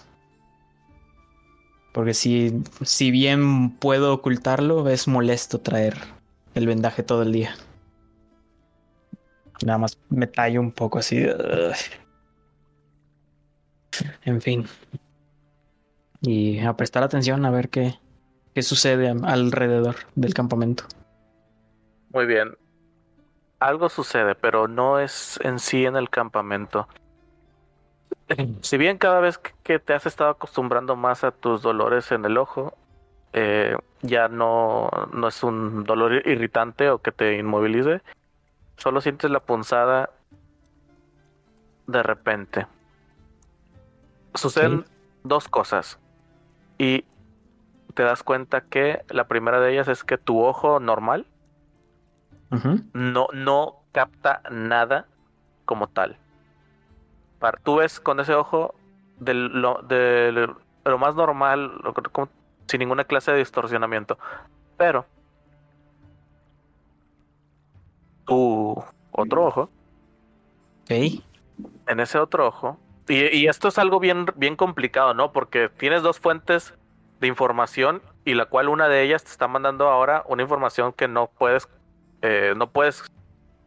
[SPEAKER 3] Porque si, si bien puedo ocultarlo, es molesto traer el vendaje todo el día. Nada más me tallo un poco así. En fin. Y a prestar atención a ver qué, qué sucede alrededor del campamento.
[SPEAKER 1] Muy bien. Algo sucede, pero no es en sí en el campamento. Si bien cada vez que- te has estado acostumbrando más a tus dolores en el ojo, eh, ya no, no es un dolor irritante o que te inmovilice, solo sientes la punzada de repente. Suceden dos cosas y te das cuenta que la primera de ellas es que tu ojo normal no, no capta nada como tal. Para- tú ves con ese ojo de lo, de lo más normal, como- sin ninguna clase de distorsionamiento. Pero tu otro ojo,
[SPEAKER 3] Ok.
[SPEAKER 1] en ese otro ojo, y, y esto es algo bien, bien complicado, ¿no? Porque tienes dos fuentes de información y la cual una de ellas te está mandando ahora una información que no puedes, eh, no puedes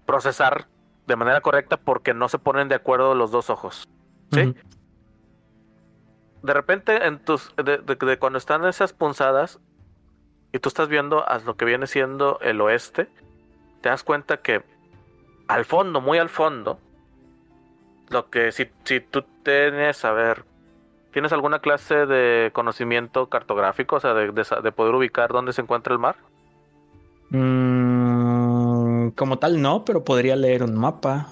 [SPEAKER 1] procesar de manera correcta porque no se ponen de acuerdo los dos ojos. ¿Sí? De repente, en tus, de, de- de cuando están esas punzadas y tú estás viendo a lo que viene siendo el oeste, te das cuenta que al fondo, muy al fondo, lo que si, si tú tienes, a ver, ¿tienes alguna clase de conocimiento cartográfico, o sea, de, de poder ubicar dónde se encuentra el mar?
[SPEAKER 3] Mm, como tal, no, pero podría leer un mapa.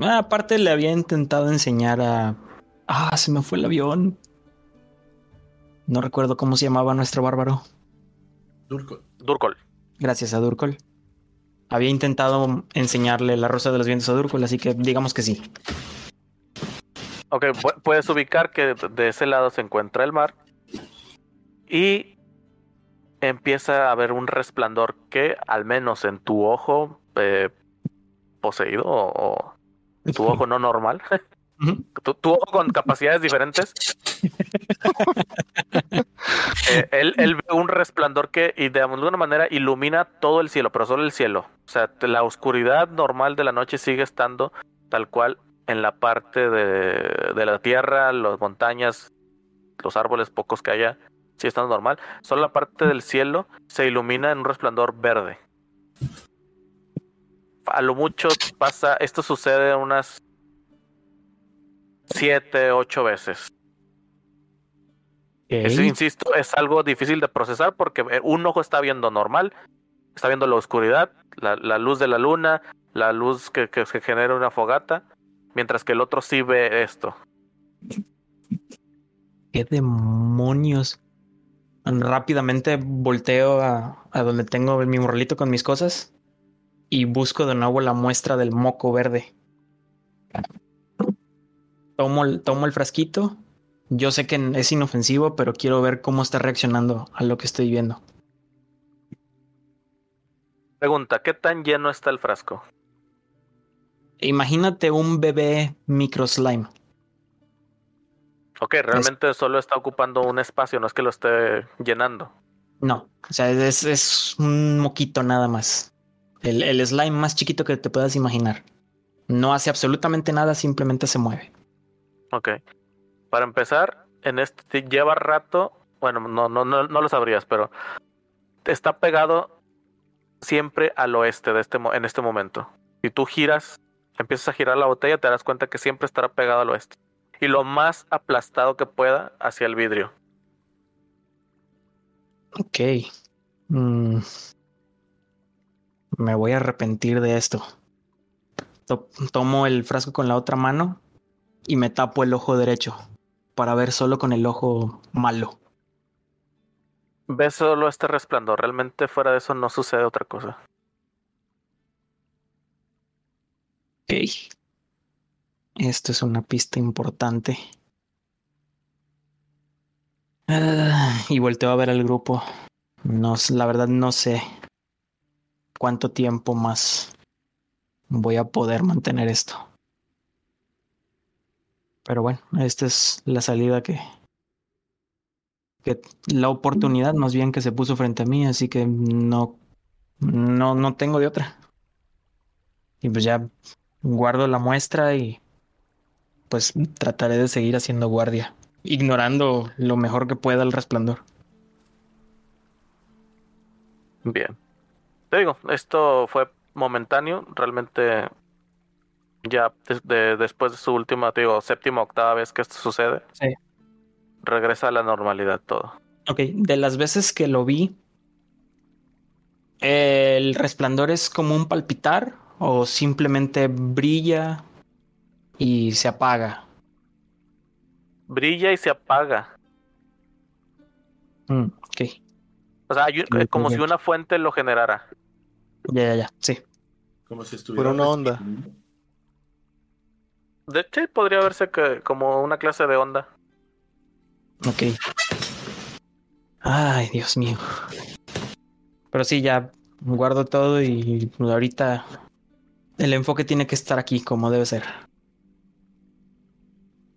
[SPEAKER 3] Ah, aparte, le había intentado enseñar a. Ah, se me fue el avión. No recuerdo cómo se llamaba nuestro bárbaro.
[SPEAKER 2] Durko.
[SPEAKER 1] Durkol.
[SPEAKER 3] Gracias a Durkol. Había intentado enseñarle la rosa de los vientos a Durkol, así que digamos que sí.
[SPEAKER 1] Ok, pu- puedes ubicar que de ese lado se encuentra el mar y empieza a haber un resplandor que al menos en tu ojo eh, poseído o, o tu ojo no normal, tu, tu ojo con capacidades diferentes, eh, él, él ve un resplandor que y de alguna manera ilumina todo el cielo, pero solo el cielo. O sea, la oscuridad normal de la noche sigue estando tal cual en la parte de, de la tierra, las montañas, los árboles pocos que haya, sigue estando normal. Solo la parte del cielo se ilumina en un resplandor verde. A lo mucho pasa, esto sucede unas siete, ocho veces. Eso, insisto, es algo difícil de procesar porque eh, un ojo está viendo normal, está viendo la oscuridad, la, la luz de la luna, la luz que, que se genera una fogata, mientras que el otro sí ve esto.
[SPEAKER 3] ¿Qué demonios? Rápidamente volteo a, a donde tengo mi morralito con mis cosas y busco de nuevo la muestra del moco verde. Tomo, el- tomo el frasquito. Yo sé que es inofensivo, pero quiero ver cómo está reaccionando a lo que estoy viendo.
[SPEAKER 1] Pregunta, ¿qué tan lleno está el frasco?
[SPEAKER 3] Imagínate un bebé micro slime.
[SPEAKER 1] Ok, realmente solo está ocupando un espacio, no es que lo esté llenando.
[SPEAKER 3] No, o sea, es, es un moquito nada más. El, el slime más chiquito que te puedas imaginar. No hace absolutamente nada, simplemente se mueve.
[SPEAKER 1] Ok. Para empezar, en este lleva rato, bueno, no, no, no, no lo sabrías, pero está pegado siempre al oeste de este, en este momento. Si tú giras, empiezas a girar la botella, te darás cuenta que siempre estará pegado al oeste. Y lo más aplastado que pueda hacia el vidrio.
[SPEAKER 3] Ok. Mm. Me voy a arrepentir de esto. To- tomo el frasco con la otra mano y me tapo el ojo derecho para ver solo con el ojo malo.
[SPEAKER 1] Ves solo este resplandor, realmente fuera de eso no sucede otra cosa.
[SPEAKER 3] Ok. Esto es una pista importante. Ah, y volteo a ver al grupo. No, la verdad no sé cuánto tiempo más voy a poder mantener esto. Pero bueno, esta es la salida que, que la oportunidad más bien que se puso frente a mí, así que no, no, no tengo de otra. Y pues ya guardo la muestra y pues trataré de seguir haciendo guardia, ignorando lo mejor que pueda el resplandor.
[SPEAKER 1] Bien. Te digo, esto fue momentáneo, realmente ya de- después de su última, te digo, séptima, octava vez que esto sucede,
[SPEAKER 3] Sí.
[SPEAKER 1] regresa a la normalidad todo.
[SPEAKER 3] Ok, de las veces que lo vi, ¿el resplandor es como un palpitar o simplemente brilla y se apaga?
[SPEAKER 1] Brilla y se apaga.
[SPEAKER 3] Mm, ok,
[SPEAKER 1] O sea, eh, como si una fuente lo generara.
[SPEAKER 3] ya, ya, ya, sí.
[SPEAKER 2] Como si estuviera
[SPEAKER 4] una onda.
[SPEAKER 1] De hecho, podría verse que como una clase de onda.
[SPEAKER 3] Ok. Ay, Dios mío. Pero sí, ya guardo todo y ahorita el enfoque tiene que estar aquí como debe ser.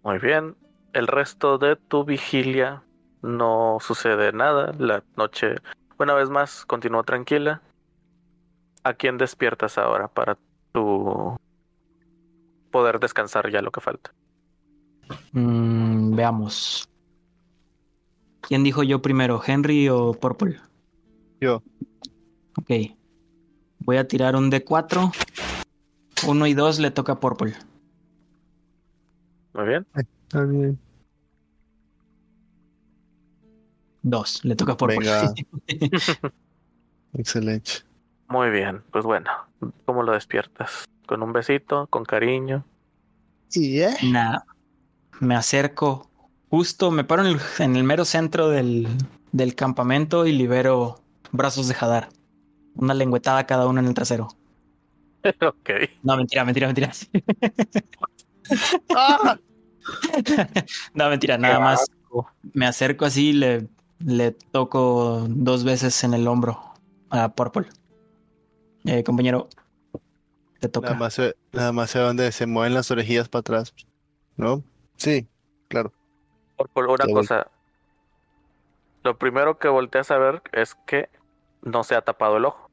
[SPEAKER 1] Muy bien. El resto de tu vigilia no sucede nada. La noche, una vez más, continúa tranquila. ¿A quién despiertas ahora para tu poder descansar ya lo que falta?
[SPEAKER 3] Mm, veamos. ¿Quién dijo yo primero, Henry o Purple?
[SPEAKER 4] Yo.
[SPEAKER 3] Ok. Voy a tirar un D4. Uno y dos le toca a Purple.
[SPEAKER 1] Muy bien.
[SPEAKER 4] Está bien.
[SPEAKER 3] Dos, le toca a Purple.
[SPEAKER 4] Venga. Excelente.
[SPEAKER 1] Muy bien. Pues bueno, ¿cómo lo despiertas? ¿Con un besito? ¿Con cariño?
[SPEAKER 4] Y ya.
[SPEAKER 3] Nada. Me acerco justo me paro en el, en el mero centro del, del campamento y libero brazos de Hadar. Una lengüetada cada uno en el trasero.
[SPEAKER 1] ok.
[SPEAKER 3] No, mentira, mentira, mentira.
[SPEAKER 4] ¡Ah!
[SPEAKER 3] no, mentira, nada más me acerco así y le, le toco dos veces en el hombro a Purple. Eh, compañero, te toca.
[SPEAKER 4] Nada más, se- nada más se donde se mueven las orejillas para atrás. ¿No? Sí, claro.
[SPEAKER 1] Por, por una
[SPEAKER 4] voy.
[SPEAKER 1] cosa. Lo primero que volteas a ver es que no se ha tapado el ojo.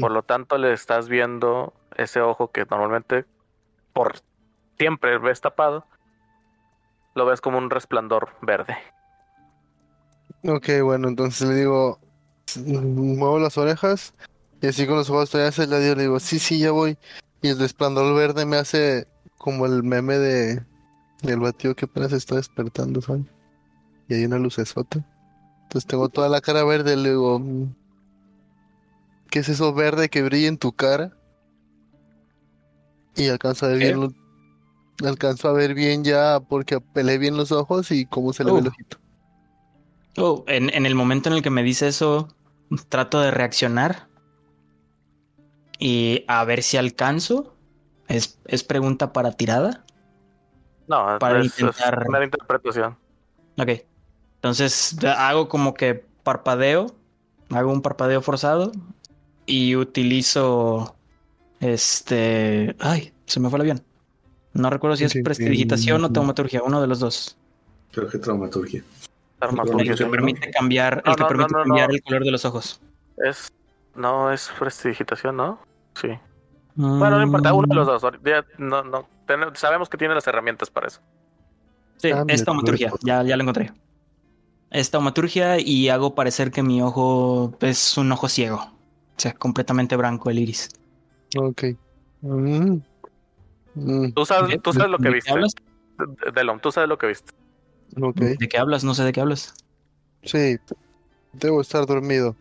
[SPEAKER 1] Por lo tanto, le estás viendo ese ojo que normalmente por siempre ves tapado. Lo ves como un resplandor verde.
[SPEAKER 4] Ok, bueno, entonces le digo, muevo las orejas y así con los ojos todavía hacia el lado le digo, sí, sí, ya voy. Y el resplandor verde me hace como el meme de del batido que apenas está despertando, ¿sabes? Y hay una lucesota. Entonces tengo toda la cara verde, le digo, "Mm, ¿qué es eso verde que brilla en tu cara? Y alcanzo a ver
[SPEAKER 3] ¿Qué?
[SPEAKER 4] bien lo- alcanzo a ver bien ya porque pelé bien los ojos y cómo se le ve el
[SPEAKER 3] Uh.
[SPEAKER 4] ojito.
[SPEAKER 3] Oh, en, en el momento en el que me dice eso, trato de reaccionar y a ver si alcanzo. Es, es pregunta para tirada.
[SPEAKER 1] No,
[SPEAKER 3] Para
[SPEAKER 1] es, es
[SPEAKER 3] intentar-
[SPEAKER 1] mera interpretación.
[SPEAKER 3] Ok. Entonces hago como que parpadeo. Hago un parpadeo forzado. Y utilizo. Este. Ay, se me fue el avión. No recuerdo si es
[SPEAKER 4] Sí, sí,
[SPEAKER 3] prestidigitación o taumaturgia, uno de los dos.
[SPEAKER 2] Creo que traumaturgia.
[SPEAKER 3] El
[SPEAKER 1] Armaturgia,
[SPEAKER 3] que permite cambiar,
[SPEAKER 1] No,
[SPEAKER 3] el que
[SPEAKER 1] no,
[SPEAKER 3] permite
[SPEAKER 1] no,
[SPEAKER 3] cambiar
[SPEAKER 1] no.
[SPEAKER 3] el color de los ojos.
[SPEAKER 1] Es, no, es prestidigitación, ¿no? Sí. Bueno, no importa, uno de los dos. Ya, no, no, ten- sabemos que tiene las herramientas para eso.
[SPEAKER 3] Sí,
[SPEAKER 4] Cambia
[SPEAKER 3] es
[SPEAKER 4] tu
[SPEAKER 3] taumaturgia, ya, ya lo encontré. Es taumaturgia y hago parecer que mi ojo es un ojo ciego. O sea, completamente blanco el iris.
[SPEAKER 4] Ok. Mm. Mm,
[SPEAKER 1] Tú sabes,
[SPEAKER 3] ¿De-
[SPEAKER 1] tú sabes lo que
[SPEAKER 3] de qué
[SPEAKER 1] viste.
[SPEAKER 3] hablas?
[SPEAKER 1] De- Delon, tú sabes lo que viste.
[SPEAKER 4] ok.
[SPEAKER 3] ¿De qué hablas? No sé de qué hablas.
[SPEAKER 4] Sí, debo estar dormido.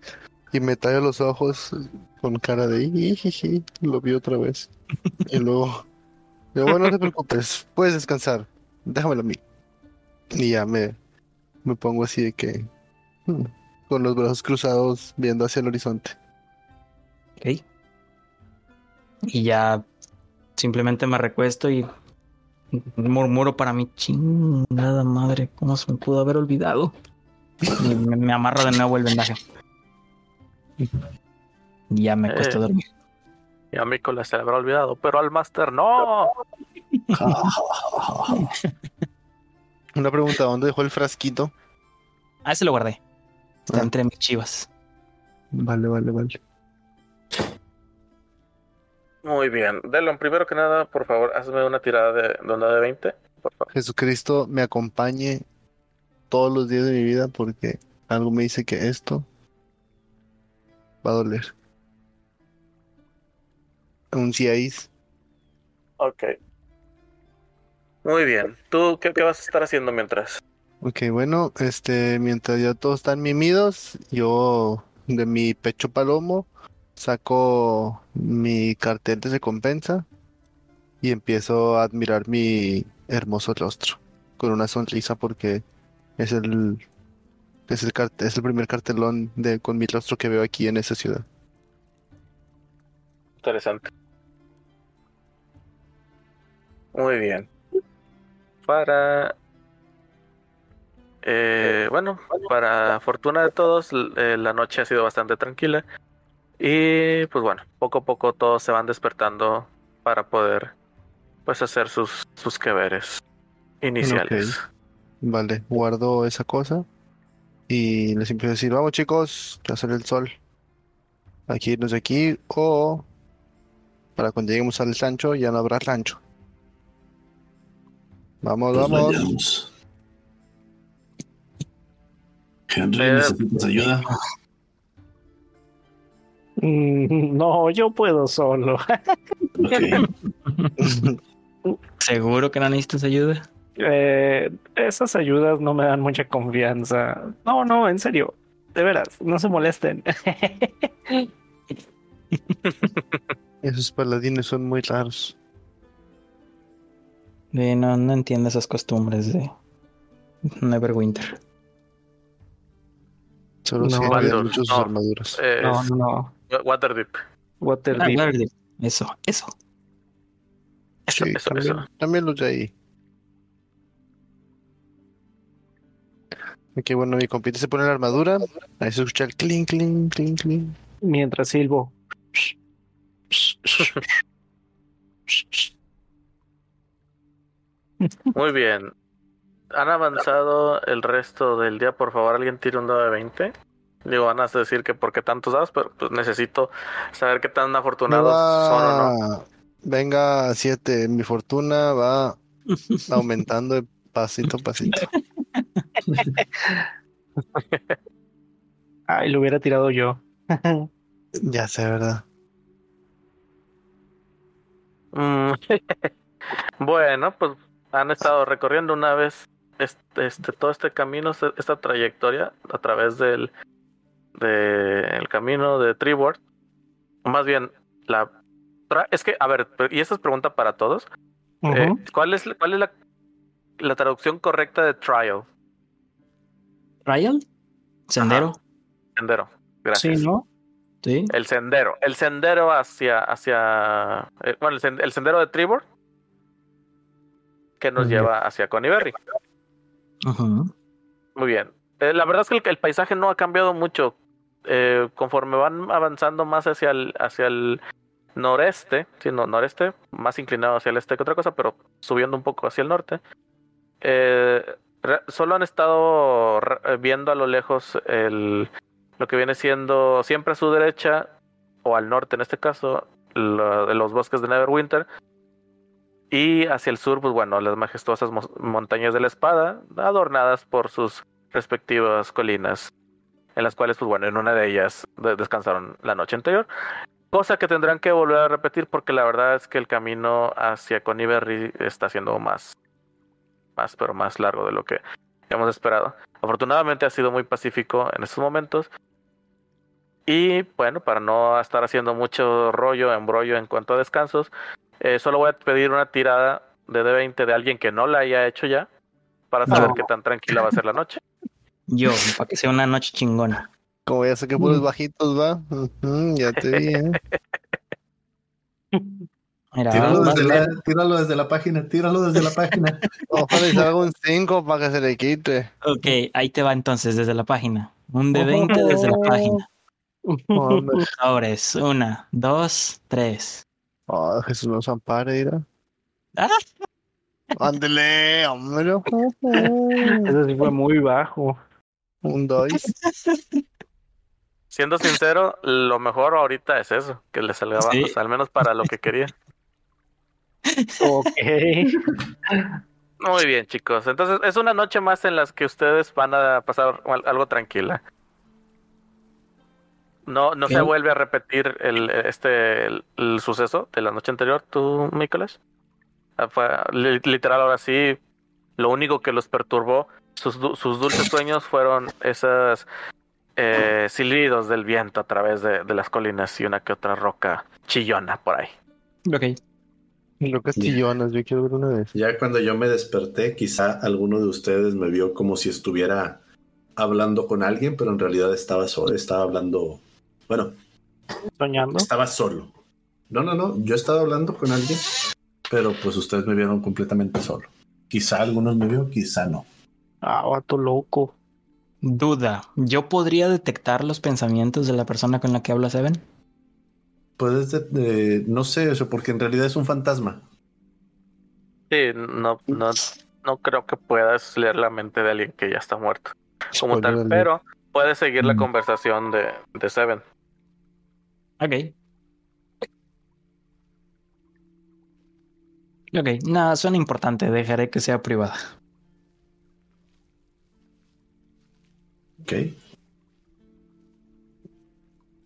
[SPEAKER 4] Y me tallo los ojos con cara de lo vi otra vez. Y luego, digo, bueno, no te preocupes, puedes descansar, déjamelo a mí. Y ya me, me pongo así de que, hmm, con los brazos cruzados, viendo hacia el horizonte.
[SPEAKER 3] Ok. Y ya simplemente me recuesto y murmuro para mí, chingada madre, ¿cómo se me pudo haber olvidado? Y me, me amarro de nuevo el vendaje. Y ya me acuesto a
[SPEAKER 1] Eh.
[SPEAKER 3] dormir.
[SPEAKER 1] Y a Nicolás se le habrá olvidado, pero al máster no.
[SPEAKER 4] Una pregunta, ¿dónde dejó el frasquito?
[SPEAKER 3] Ah, ese lo guardé. Está
[SPEAKER 4] Ah.
[SPEAKER 3] entre mis chivas.
[SPEAKER 4] Vale, vale, vale.
[SPEAKER 1] Muy bien. Delon, primero que nada, por favor, hazme una tirada de, de onda de 20. Por favor.
[SPEAKER 4] Jesucristo me acompañe todos los días de mi vida porque algo me dice que esto va a doler. Un 6.
[SPEAKER 1] Ok. Muy bien. ¿Tú qué, qué vas a estar haciendo mientras?
[SPEAKER 4] Ok, bueno, este, mientras ya todos están mimidos, yo de mi pecho palomo saco mi cartel de recompensa y empiezo a admirar mi hermoso rostro con una sonrisa porque es el es el es el primer cartelón de con mi rostro que veo aquí en esta ciudad.
[SPEAKER 1] Interesante. Muy bien. Para... eh, bueno, para fortuna de todos, eh, la noche ha sido bastante tranquila. Y pues bueno, poco a poco todos se van despertando para poder pues hacer sus, sus que veres iniciales.
[SPEAKER 4] Vale, guardo esa cosa y les empiezo a decir, vamos chicos, ya sale el sol. Aquí irnos de aquí o para cuando lleguemos al rancho ya no habrá rancho. Vamos,
[SPEAKER 2] Pues
[SPEAKER 4] vamos.
[SPEAKER 2] vayamos. Henry,
[SPEAKER 1] Eh,
[SPEAKER 2] ¿necesitas ayuda?
[SPEAKER 5] Mm, No, yo puedo solo.
[SPEAKER 3] ¿Seguro que no necesitas ayuda?
[SPEAKER 5] Eh, esas ayudas no me dan mucha confianza. No, no, en serio. De veras, no se molesten.
[SPEAKER 4] Esos paladines son muy raros.
[SPEAKER 3] Eh, no, no entiendo esas costumbres de Neverwinter.
[SPEAKER 4] Solo
[SPEAKER 5] No,
[SPEAKER 4] si muchas
[SPEAKER 1] no.
[SPEAKER 4] armaduras.
[SPEAKER 1] Eh,
[SPEAKER 5] No, no.
[SPEAKER 1] Waterdeep.
[SPEAKER 5] Waterdeep.
[SPEAKER 3] Ah, verde. Eso, eso.
[SPEAKER 1] Eso,
[SPEAKER 4] Sí,
[SPEAKER 1] eso,
[SPEAKER 4] también,
[SPEAKER 1] eso.
[SPEAKER 4] también los de ahí. Ok, bueno, mi compita se pone la armadura. Ahí se escucha el clink, clink, clink, clink.
[SPEAKER 5] Mientras silbo.
[SPEAKER 1] Muy bien. ¿Han avanzado el resto del día? Por favor, alguien tire un dado de 20. Digo, van a decir que porque tantos dados, pero pues necesito saber qué tan afortunados son o no.
[SPEAKER 4] Venga, siete. Mi fortuna va aumentando de pasito a pasito.
[SPEAKER 5] Ay, lo hubiera tirado yo.
[SPEAKER 4] Ya sé, ¿verdad?
[SPEAKER 1] Mm, bueno, pues han estado recorriendo una vez este, este todo este camino, este- esta trayectoria a través del de el camino de Tribord. Más bien, la tra- es que, a ver, y esta es pregunta para todos. Eh. ¿Cuál es, cuál es la, la traducción correcta de trial?
[SPEAKER 3] ¿Trial? ¿Sendero?
[SPEAKER 1] Sendero.
[SPEAKER 5] Sí,
[SPEAKER 1] Gracias.
[SPEAKER 5] ¿no?
[SPEAKER 3] Sí.
[SPEAKER 1] El sendero. El sendero hacia. hacia eh, bueno, el, sen- el sendero de Tribord. Que nos lleva hacia Coniberry.
[SPEAKER 3] Ujú.
[SPEAKER 1] Muy bien. Eh, la verdad es que el, el paisaje no ha cambiado mucho. Eh, conforme van avanzando más hacia el, noreste, noreste, más inclinado hacia el este que otra cosa, pero subiendo un poco hacia el norte. eh, solo han estado eh, viendo a lo lejos el, lo que viene siendo siempre a su derecha, o al norte en este caso, lo- de los bosques de Neverwinter. Y hacia el sur, pues bueno, las majestuosas mo- montañas de la espada, adornadas por sus respectivas colinas, en las cuales, pues bueno, en una de ellas de- descansaron la noche anterior. Cosa que tendrán que volver a repetir porque la verdad es que el camino hacia Coniberry está siendo más, más, pero más largo de lo que hemos esperado. Afortunadamente ha sido muy pacífico en estos momentos. Y bueno, para no estar haciendo mucho rollo, embrollo en cuanto a descansos, eh, solo voy a pedir una tirada de D20 de alguien que no la haya hecho ya, para saber
[SPEAKER 5] No.
[SPEAKER 1] qué tan tranquila va a ser la noche.
[SPEAKER 3] Yo, para que sea una noche chingona.
[SPEAKER 4] Como ya sé que puros bajitos va. Ujú, ya te vi, ¿eh?
[SPEAKER 3] Mira,
[SPEAKER 2] Tíralo desde, la, tíralo desde la página, tíralo desde la página.
[SPEAKER 4] Ojalá y salga un 5 para que se le quite.
[SPEAKER 3] Ok, ahí te va entonces desde la página. Un de 20 desde la página.
[SPEAKER 4] Hombre.
[SPEAKER 3] Sobres. Una, dos, tres.
[SPEAKER 4] Oh, Jesús nos ampare, mira.
[SPEAKER 3] Ah.
[SPEAKER 4] Ándele, hombre.
[SPEAKER 5] Eso sí fue muy bajo.
[SPEAKER 4] Un dois.
[SPEAKER 1] Siendo sincero, lo mejor ahorita es eso, que le salga
[SPEAKER 3] Sí.
[SPEAKER 1] al menos para lo que quería.
[SPEAKER 5] Ok.
[SPEAKER 1] Muy bien, chicos. Entonces, es una noche más en las que ustedes van a pasar al- algo tranquila. No, no se vuelve a repetir el, este, el, el suceso de la noche anterior, tú, Nicolás. Ah, Fue literal, ahora sí, lo único que los perturbó, sus, du- sus dulces sueños fueron esos eh, silbidos del viento a través de, de las colinas y una que otra roca chillona por ahí.
[SPEAKER 3] Ok.
[SPEAKER 4] Lo castillonas, yo quiero ver una vez.
[SPEAKER 2] Ya cuando yo me desperté, quizá alguno de ustedes me vio como si estuviera hablando con alguien, pero en realidad estaba solo, estaba hablando, bueno,
[SPEAKER 5] Soñando.
[SPEAKER 2] estaba solo. No, no, no, yo estaba hablando con alguien, pero pues ustedes me vieron completamente solo. Quizá algunos me vio, quizá no.
[SPEAKER 5] Ah, vato loco.
[SPEAKER 3] Duda. ¿Yo podría detectar los pensamientos de la persona con la que habla Seven?
[SPEAKER 2] Puedes, de- de- no sé eso, porque en realidad es un fantasma.
[SPEAKER 1] Sí, no, no, no creo que puedas leer la mente de alguien que ya está muerto. como
[SPEAKER 4] Spoiler
[SPEAKER 1] tal, pero puedes seguir la
[SPEAKER 3] Mm.
[SPEAKER 1] conversación de, de Seven.
[SPEAKER 3] Ok. Ok, nada, suena importante. Dejaré que sea privada.
[SPEAKER 2] Ok.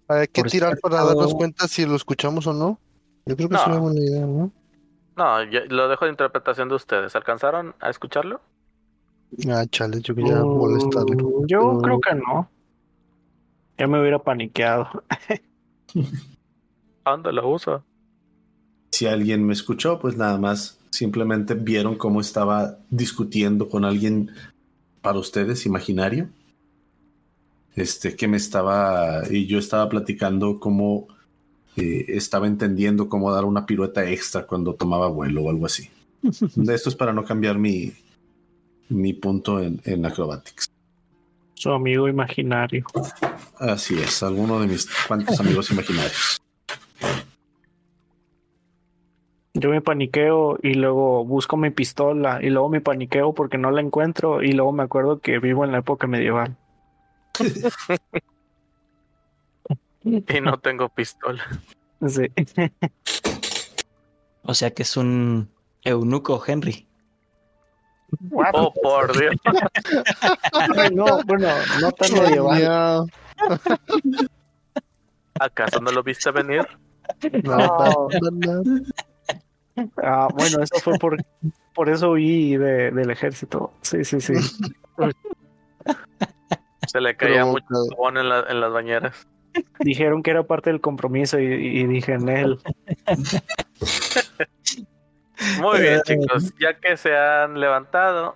[SPEAKER 4] Hay que
[SPEAKER 3] Por
[SPEAKER 4] tirar para darnos cuenta si lo escuchamos o no. Yo creo que es
[SPEAKER 1] No.
[SPEAKER 4] una buena idea, ¿no?
[SPEAKER 1] No, ya- lo dejo de interpretación de ustedes. ¿Alcanzaron a escucharlo?
[SPEAKER 4] Ah, chale, yo quería
[SPEAKER 5] Mm,
[SPEAKER 4] molestarlo.
[SPEAKER 5] Yo creo que no. Ya me hubiera paniqueado.
[SPEAKER 1] ¿A dónde lo usa?
[SPEAKER 2] Si alguien me escuchó, pues nada más simplemente vieron cómo estaba discutiendo con alguien para ustedes imaginario. Este que me estaba y yo estaba platicando cómo eh, estaba entendiendo cómo dar una pirueta extra cuando tomaba vuelo o algo así. Esto es para no cambiar mi, mi punto en, en acrobatics.
[SPEAKER 5] Su amigo imaginario.
[SPEAKER 2] Así es, alguno de mis cuantos amigos imaginarios.
[SPEAKER 5] Yo me paniqueo y luego busco mi pistola y luego me paniqueo porque no la encuentro y luego me acuerdo que vivo en la época medieval.
[SPEAKER 1] Y no tengo pistola.
[SPEAKER 5] Sí.
[SPEAKER 3] O sea que es un eunuco, Henry.
[SPEAKER 1] Oh, por Dios.
[SPEAKER 5] Ay, no, bueno, no tan medieval.
[SPEAKER 4] Ya,
[SPEAKER 1] ¿Acaso no lo viste venir?
[SPEAKER 4] no, no, no, no.
[SPEAKER 5] Ah, bueno, eso fue por, por eso huí de- del ejército. Sí, sí, sí.
[SPEAKER 1] Se le caía mucho jabón en, la- en las bañeras.
[SPEAKER 5] Dijeron que era parte del compromiso y, y dije en él.
[SPEAKER 1] Muy bien, chicos. Ya que se han levantado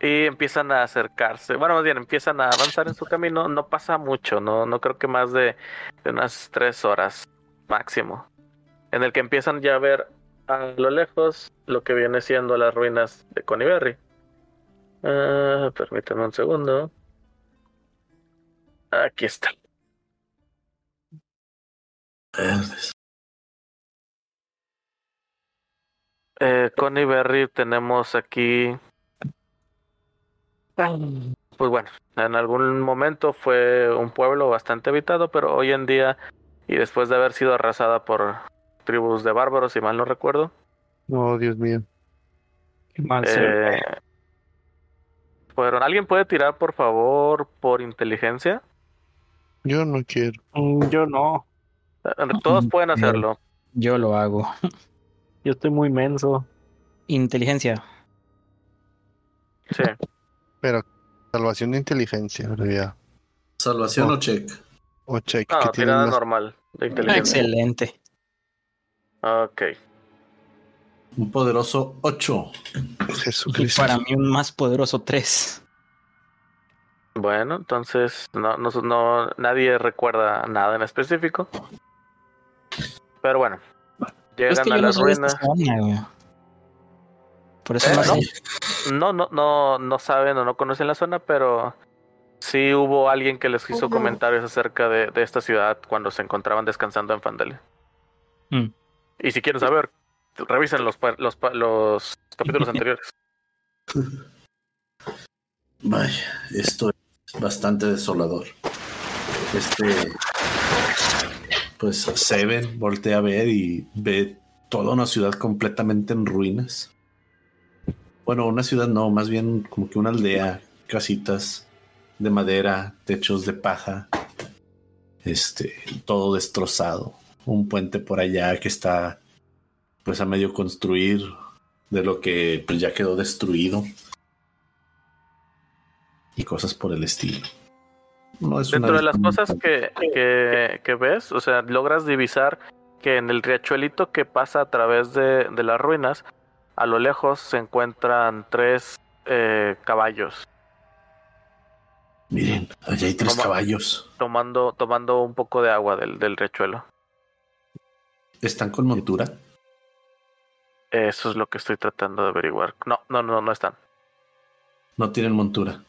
[SPEAKER 1] y empiezan a acercarse, bueno, más bien empiezan a avanzar en su camino, no pasa mucho, no, no creo que más de, de unas tres horas máximo. En el que empiezan ya a ver a lo lejos lo que viene siendo las ruinas de Coniberry. Ah, permítanme un segundo. Aquí está.
[SPEAKER 2] Verdes.
[SPEAKER 1] Eh, Connie Berry tenemos aquí. Pues bueno, en algún momento fue un pueblo bastante habitado, pero hoy en día, y después de haber sido arrasada por tribus de bárbaros, si mal no recuerdo,
[SPEAKER 4] Oh, Dios mío.
[SPEAKER 5] Qué mal
[SPEAKER 1] eh, fueron. ¿Alguien puede tirar, por favor, por inteligencia?
[SPEAKER 4] Yo no quiero.
[SPEAKER 5] Mm, Yo no.
[SPEAKER 1] Eh, Todos pueden
[SPEAKER 3] Bien.
[SPEAKER 1] hacerlo.
[SPEAKER 3] Yo lo hago.
[SPEAKER 5] Yo estoy muy menso.
[SPEAKER 3] Inteligencia.
[SPEAKER 1] Sí.
[SPEAKER 4] Pero salvación de inteligencia, ¿verdad? Ya.
[SPEAKER 2] Salvación
[SPEAKER 4] Oh.
[SPEAKER 2] o check.
[SPEAKER 4] O check.
[SPEAKER 1] No,
[SPEAKER 4] que
[SPEAKER 1] tirada
[SPEAKER 4] más-
[SPEAKER 1] normal de inteligencia.
[SPEAKER 3] Excelente.
[SPEAKER 1] Ok.
[SPEAKER 2] Un poderoso 8.
[SPEAKER 3] Y
[SPEAKER 4] Jesucristo.
[SPEAKER 3] para mí un más poderoso 3.
[SPEAKER 1] Bueno, entonces no, no, no- nadie recuerda nada en específico. Pero bueno, llegan
[SPEAKER 3] Es que
[SPEAKER 1] a
[SPEAKER 3] no
[SPEAKER 1] las ruinas.
[SPEAKER 3] zona, güey. Por eso
[SPEAKER 1] Eh,
[SPEAKER 3] no
[SPEAKER 1] no. No, no, no, no saben o no conocen la zona, pero sí hubo alguien que les hizo comentarios acerca de, de esta ciudad cuando se encontraban descansando en Fandale.
[SPEAKER 3] Mm.
[SPEAKER 1] Y si quieren saber, revisen los, los, los capítulos anteriores.
[SPEAKER 2] Vaya, esto es bastante desolador. Este. Pues Seven voltea a ver y ve toda una ciudad completamente en ruinas. Bueno, una ciudad no, más bien como que una aldea, casitas de madera, techos de paja, este, todo destrozado. Un puente por allá que está pues a medio construir de lo que pues ya quedó destruido y cosas por el estilo. No es una
[SPEAKER 1] Dentro de las cosas que, que, que ves, o sea, logras divisar que en el riachuelito que pasa a través de, de las ruinas, a lo lejos se encuentran tres eh, caballos
[SPEAKER 2] Miren, allá hay tres
[SPEAKER 1] Toma.
[SPEAKER 2] caballos.
[SPEAKER 1] tomando, tomando un poco de agua del, del riachuelo.
[SPEAKER 2] ¿Están con montura?
[SPEAKER 1] Eso es lo que estoy tratando de averiguar. No, no, no, no están.
[SPEAKER 2] No tienen montura.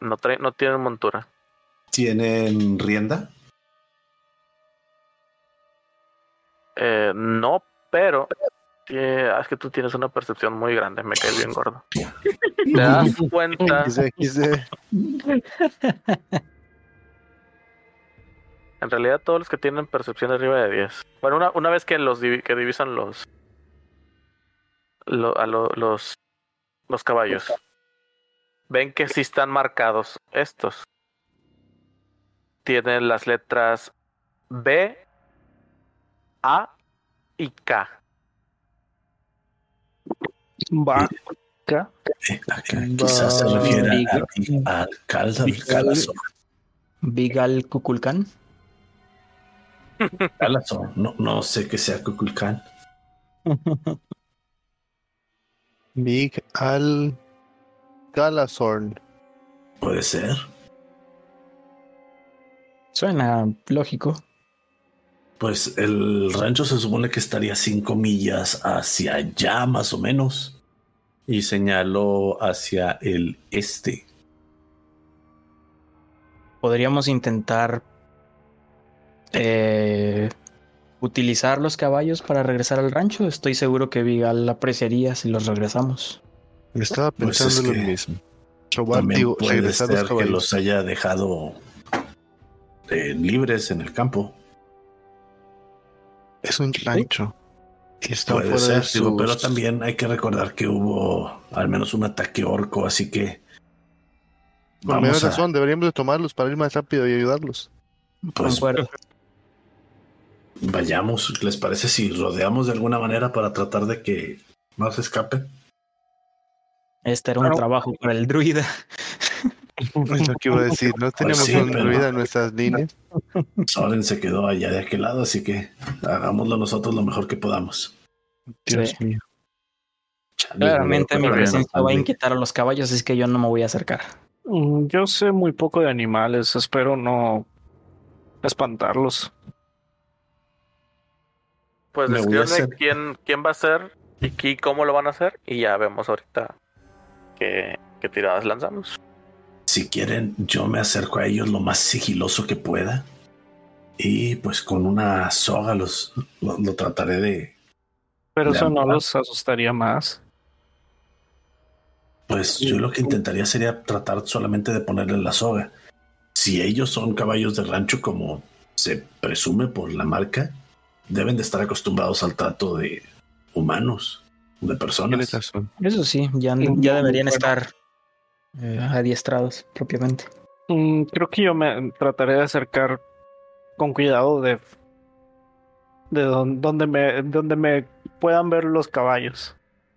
[SPEAKER 1] No, no tienen montura.
[SPEAKER 2] ¿Tienen rienda?
[SPEAKER 1] Eh, no, pero eh, es que tú tienes una percepción muy grande. Me caes bien gordo. Te das cuenta. En realidad todos los que tienen percepción arriba de 10. Bueno, una, una vez que los divi- que divisan los lo- a lo- los los caballos. Ven que sí están marcados estos. Tienen las letras B, A y K.
[SPEAKER 5] Va.
[SPEAKER 2] Acá quizás se refiere a- al calza del calazo.
[SPEAKER 3] Vigal Kukulkan.
[SPEAKER 2] Calazo. No, no sé qué sea Kukulkan.
[SPEAKER 4] Big Al Galazorn.
[SPEAKER 2] Puede ser.
[SPEAKER 3] Suena lógico.
[SPEAKER 2] Pues el rancho se supone que estaría cinco millas hacia allá, más o menos. Y señaló hacia el este.
[SPEAKER 3] Podríamos intentar eh, utilizar los caballos para regresar al rancho. Estoy seguro que Vigal apreciaría si los regresamos.
[SPEAKER 4] Estaba
[SPEAKER 2] Pues
[SPEAKER 4] pensando
[SPEAKER 2] es
[SPEAKER 4] lo mismo. Digo,
[SPEAKER 2] puede ser que los haya dejado eh, libres en el campo.
[SPEAKER 4] Es un rancho. Y está
[SPEAKER 2] Puede
[SPEAKER 4] fuera
[SPEAKER 2] ser,
[SPEAKER 4] de
[SPEAKER 2] digo,
[SPEAKER 4] sus-
[SPEAKER 2] pero también hay que recordar que hubo al menos un ataque orco, así que
[SPEAKER 4] Por menos
[SPEAKER 2] a-
[SPEAKER 4] razón, deberíamos de tomarlos para ir más rápido y ayudarlos.
[SPEAKER 2] pues,
[SPEAKER 3] Concuerdo.
[SPEAKER 2] vayamos. ¿Les parece si rodeamos de alguna manera para tratar de que no se escape?
[SPEAKER 3] Este era un
[SPEAKER 5] Claro.
[SPEAKER 3] trabajo para el druida.
[SPEAKER 4] Es lo que iba a decir. No tenemos
[SPEAKER 2] sí,
[SPEAKER 4] un druida en nuestras líneas.
[SPEAKER 2] Soren se quedó allá de aquel lado, así que hagámoslo nosotros lo mejor que podamos.
[SPEAKER 4] Dios
[SPEAKER 3] Sí.
[SPEAKER 4] mío.
[SPEAKER 2] Chale,
[SPEAKER 3] Claramente mi presencia va a inquietar a los caballos, es que yo no me voy a acercar.
[SPEAKER 5] Mm, Yo sé muy poco de animales, espero no espantarlos.
[SPEAKER 1] Pues
[SPEAKER 2] hacer-
[SPEAKER 1] quién, quién va a ser y qué- cómo lo van a hacer. Y ya vemos ahorita qué, qué tiradas lanzamos.
[SPEAKER 2] Si quieren, yo me acerco a ellos lo más sigiloso que pueda. Y pues con una soga los lo, lo trataré de.
[SPEAKER 5] Pero eso no los asustaría más.
[SPEAKER 2] Pues yo lo que intentaría sería tratar solamente de ponerle la soga. Si ellos son caballos de rancho, como se presume por la marca, deben de estar acostumbrados al trato de humanos, de personas.
[SPEAKER 4] razón.
[SPEAKER 3] Eso sí, ya, ya deberían
[SPEAKER 5] bueno.
[SPEAKER 3] estar eh, adiestrados propiamente.
[SPEAKER 5] Mm, Creo que yo me trataré de acercar con cuidado de de don- donde me donde me puedan ver los caballos.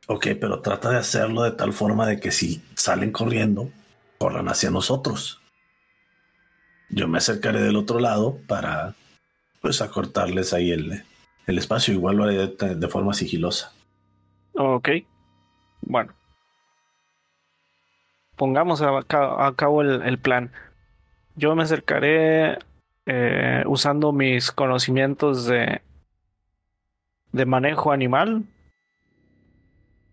[SPEAKER 2] Ok, pero trata de hacerlo de tal forma de que si salen corriendo, corran hacia nosotros. Yo me acercaré del otro lado para pues acortarles ahí el, el espacio. Igual lo haré de, de forma sigilosa.
[SPEAKER 5] Ok. Bueno. Pongamos a, ca- a cabo el, el plan. Yo me acercaré eh, usando mis conocimientos de, de manejo animal.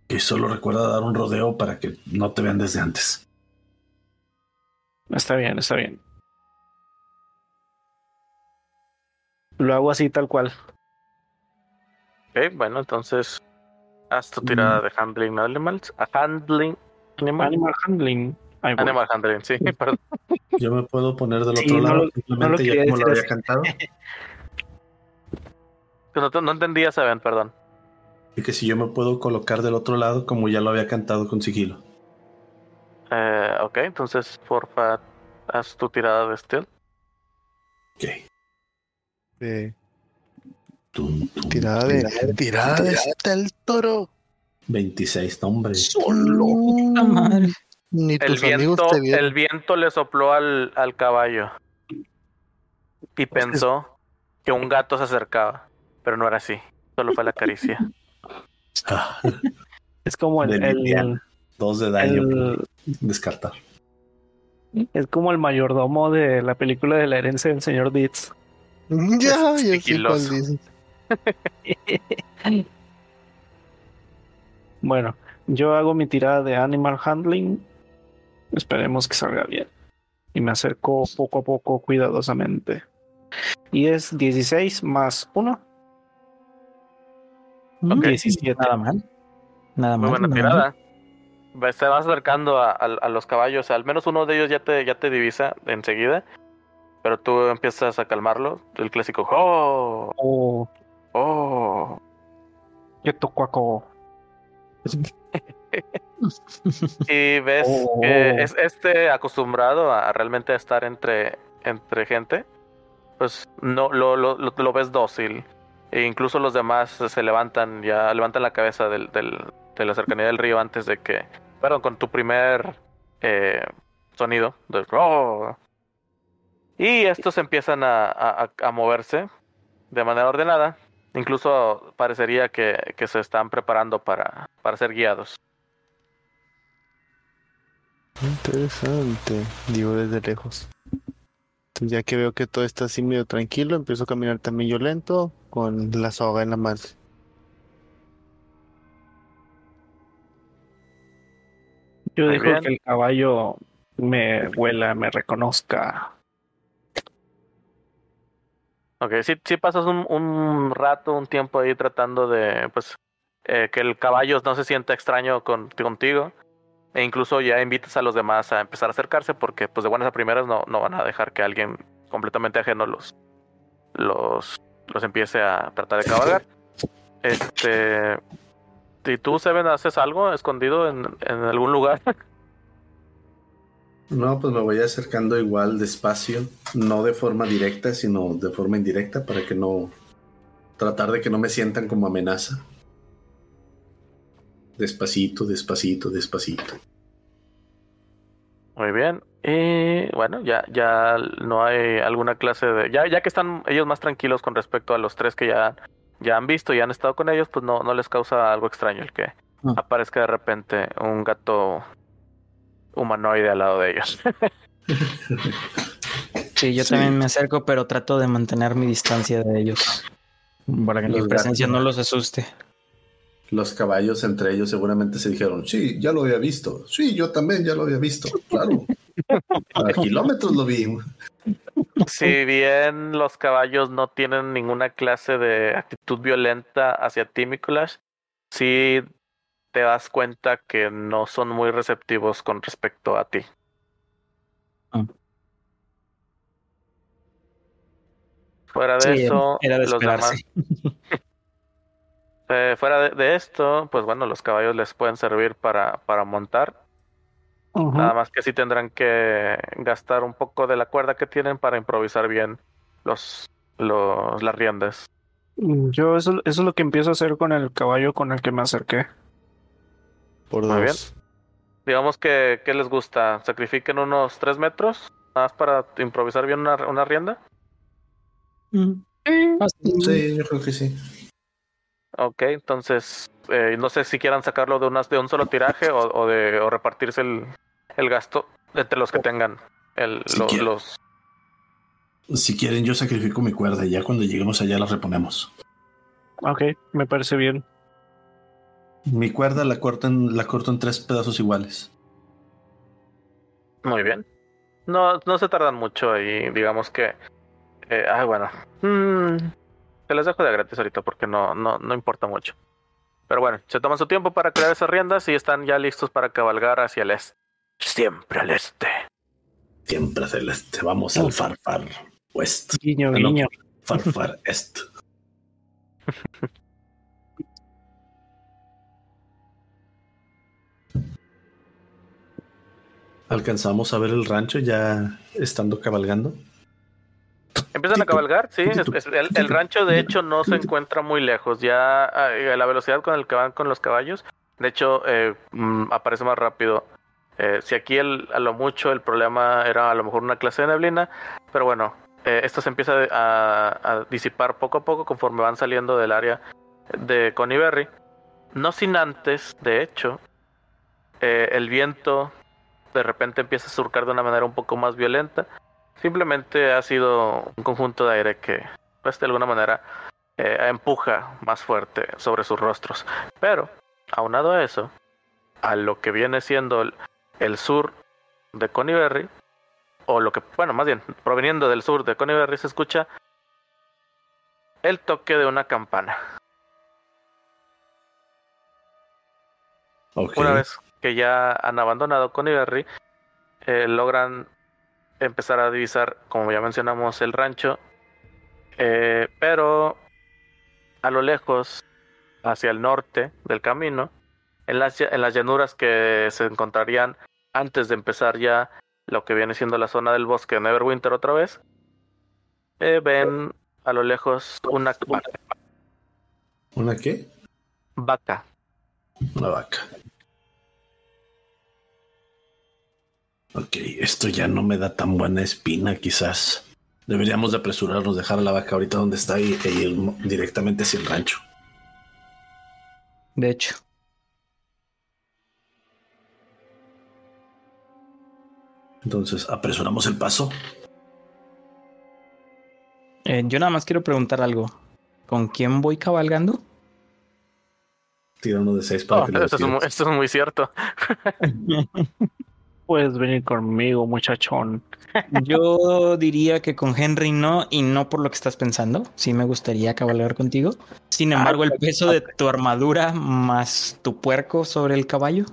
[SPEAKER 2] Y solo recuerda dar un rodeo para que no te vean desde antes.
[SPEAKER 5] Está bien, está bien. Lo hago así tal cual.
[SPEAKER 1] Ok, bueno, entonces haz tu tirada de handling animals. A handling animal.
[SPEAKER 5] Animal handling. Ahí voy.
[SPEAKER 1] Animal handling, sí, perdón.
[SPEAKER 2] Yo me puedo poner del
[SPEAKER 5] Sí,
[SPEAKER 2] otro
[SPEAKER 5] no
[SPEAKER 2] lado,
[SPEAKER 5] lo-
[SPEAKER 2] simplemente
[SPEAKER 5] no
[SPEAKER 2] ya como lo había cantado.
[SPEAKER 1] No, no entendía, Saben, perdón.
[SPEAKER 2] Y que si yo me puedo colocar del otro lado, como ya lo había cantado con sigilo.
[SPEAKER 1] Eh, ok, entonces, porfa, haz tu tirada de stealth.
[SPEAKER 2] Ok.
[SPEAKER 4] Eh,
[SPEAKER 2] Tum, tum,
[SPEAKER 4] tirada de. Tirada de está el toro.
[SPEAKER 2] 26, no, hombre.
[SPEAKER 3] Puta madre.
[SPEAKER 4] Ni
[SPEAKER 1] El
[SPEAKER 4] amigos
[SPEAKER 1] viento,
[SPEAKER 4] te vieron.
[SPEAKER 1] el viento le sopló al, al caballo y pensó que un gato se acercaba, pero no era así, solo fue la caricia.
[SPEAKER 5] Es como el, el-
[SPEAKER 2] dos de daño
[SPEAKER 5] el-
[SPEAKER 2] descartar.
[SPEAKER 5] es como el mayordomo de la película de la herencia del señor Deeds.
[SPEAKER 4] Ya, ya
[SPEAKER 5] Bueno, yo hago mi tirada de animal handling. Esperemos que salga bien. Y me acerco poco a poco, cuidadosamente. Y es 16 más 1.
[SPEAKER 3] Ok.
[SPEAKER 5] 17.
[SPEAKER 3] Nada mal. Nada
[SPEAKER 1] Muy
[SPEAKER 3] mal.
[SPEAKER 1] buena
[SPEAKER 3] nada mal.
[SPEAKER 1] tirada. Se vas acercando a, a- a los caballos, al menos uno de ellos ya te, ya te divisa enseguida, pero tú empiezas a calmarlo, el clásico, ¡oh!
[SPEAKER 5] Oh,
[SPEAKER 1] ¡oh!
[SPEAKER 5] qué tocuaco.
[SPEAKER 1] Y ves
[SPEAKER 5] Oh.
[SPEAKER 1] que es este acostumbrado a realmente estar entre, entre gente, pues no lo, lo, lo, lo ves dócil. E incluso los demás se levantan, ya levantan la cabeza del, del- de la cercanía del río antes de que, perdón, con tu primer eh, sonido de "Oh". Y estos empiezan a- a- a moverse de manera ordenada, Incluso parecería que, que se están preparando para, para ser guiados.
[SPEAKER 4] Interesante, digo desde lejos. Entonces, ya que veo que todo está así medio tranquilo, empiezo a caminar también yo lento con la soga en la mano.
[SPEAKER 5] Yo
[SPEAKER 1] Muy bien.
[SPEAKER 5] que el caballo me huela, me reconozca.
[SPEAKER 1] Ok, sí, sí pasas un, un rato, un tiempo ahí tratando de, pues, eh, que el caballo no se sienta extraño con, contigo. E incluso ya invitas a los demás a empezar a acercarse porque, pues, de buenas a primeras no, no van a dejar que alguien completamente ajeno los, los, los empiece a tratar de cabalgar. Este... ¿Y tú, Seven, haces algo escondido en, en algún lugar?
[SPEAKER 2] No, pues me voy acercando igual despacio, no de forma directa, sino de forma indirecta para que no tratar de que no me sientan como amenaza. Despacito, despacito, despacito.
[SPEAKER 1] Muy bien. Y bueno, ya, ya no hay alguna clase de. Ya, ya que están ellos más tranquilos con respecto a los tres que ya, ya han visto y han estado con ellos, pues no, no les causa algo extraño el que
[SPEAKER 3] Ah.
[SPEAKER 1] aparezca de repente un gato humanoide al lado de ellos.
[SPEAKER 3] Sí, yo
[SPEAKER 2] Sí.
[SPEAKER 3] también me acerco, pero trato de mantener mi distancia de ellos. Para que mi
[SPEAKER 2] Los
[SPEAKER 3] presencia
[SPEAKER 2] gatos.
[SPEAKER 3] no los asuste.
[SPEAKER 2] Los caballos entre ellos seguramente se dijeron, sí, ya lo había visto. Sí, yo también ya lo había visto, claro. A kilómetros lo vi.
[SPEAKER 1] si bien los caballos no tienen ninguna clase de actitud violenta hacia ti, Mikulash, sí te das cuenta que no son muy receptivos con respecto a ti.
[SPEAKER 3] Ah.
[SPEAKER 1] Fuera de
[SPEAKER 3] Sí,
[SPEAKER 1] eso,
[SPEAKER 3] era de
[SPEAKER 1] los demás, eh, fuera de, de esto, pues bueno, los caballos les pueden servir para, para montar. Nada más que sí tendrán que gastar un poco de la cuerda que tienen para improvisar bien los, los las riendas.
[SPEAKER 5] Mm, Yo eso, eso es lo que empiezo a hacer con el caballo con el que me acerqué.
[SPEAKER 4] Por
[SPEAKER 1] Muy
[SPEAKER 4] dos.
[SPEAKER 1] Digamos que, ¿qué les gusta? ¿Sacrifiquen unos 3 metros? Nada más para improvisar bien una, una rienda.
[SPEAKER 2] Sí, yo creo que sí.
[SPEAKER 1] Ok, entonces eh, no sé si quieran sacarlo de, unas, de un solo tiraje o, o de o repartirse el, el gasto entre los que tengan el,
[SPEAKER 2] Si
[SPEAKER 1] lo-
[SPEAKER 2] quieren.
[SPEAKER 1] los...
[SPEAKER 2] Si quieren, yo sacrifico mi cuerda y ya cuando lleguemos allá la reponemos.
[SPEAKER 5] Ok, me parece bien.
[SPEAKER 2] Mi cuerda la corto en, la corto en tres pedazos iguales.
[SPEAKER 1] Muy bien. No, no se tardan mucho y digamos que... Eh, ah, bueno. Mm, se les dejo de gratis ahorita porque no, no, no importa mucho. Pero bueno, se toman su tiempo para crear esas riendas y están ya listos para cabalgar hacia el este. Siempre al este.
[SPEAKER 2] Siempre celeste. Vamos al farfar west.
[SPEAKER 5] Guiño,
[SPEAKER 2] Ah, no.
[SPEAKER 5] guiño.
[SPEAKER 2] Farfar est. Alcanzamos a ver el rancho ya estando cabalgando.
[SPEAKER 1] Empiezan a cabalgar, sí. el, el rancho, de hecho, no se encuentra muy lejos. Ya eh, la velocidad con el que van con los caballos, de hecho, eh, mm, aparece más rápido. Eh, si aquí el- a lo mucho el problema era a lo mejor una clase de neblina, pero bueno, eh, esto se empieza a, a disipar poco a poco conforme van saliendo del área de Conyberry. No sin antes, de hecho, el viento de repente empieza a surcar de una manera un poco más violenta. Simplemente ha sido un conjunto de aire que, pues de alguna manera, eh, empuja más fuerte sobre sus rostros. Pero, aunado a eso, a lo que viene siendo el, el sur de Conyberry, o lo que, bueno, más bien, proveniendo del sur de Conyberry, se escucha el toque de una campana.
[SPEAKER 2] Ok.
[SPEAKER 1] Una vez que ya han abandonado Conyberry, eh, logran empezar a divisar, como ya mencionamos, el rancho. Eh, pero a lo lejos, hacia el norte del camino, en las, en las llanuras que se encontrarían antes de empezar ya lo que viene siendo la zona del bosque de Neverwinter otra vez, eh, ven a lo lejos una vaca.
[SPEAKER 2] ¿Una qué?
[SPEAKER 1] vaca.
[SPEAKER 2] Una vaca. Ok, esto ya no me da tan buena espina, quizás. Deberíamos de apresurarnos, dejar a la vaca ahorita donde está y, e ir directamente hacia el rancho.
[SPEAKER 3] De hecho.
[SPEAKER 2] Entonces, apresuramos el paso.
[SPEAKER 3] Eh, yo nada más quiero preguntar algo. ¿Con quién voy cabalgando?
[SPEAKER 2] Tira uno de seis para
[SPEAKER 1] Oh,
[SPEAKER 2] que lo
[SPEAKER 1] esto, es muy, esto es muy cierto.
[SPEAKER 5] Puedes venir conmigo, muchachón.
[SPEAKER 3] Yo diría que con Henry no, y no por lo que estás pensando. Sí me gustaría cabalgar contigo. Sin embargo, el peso de tu armadura más tu puerco sobre el caballo.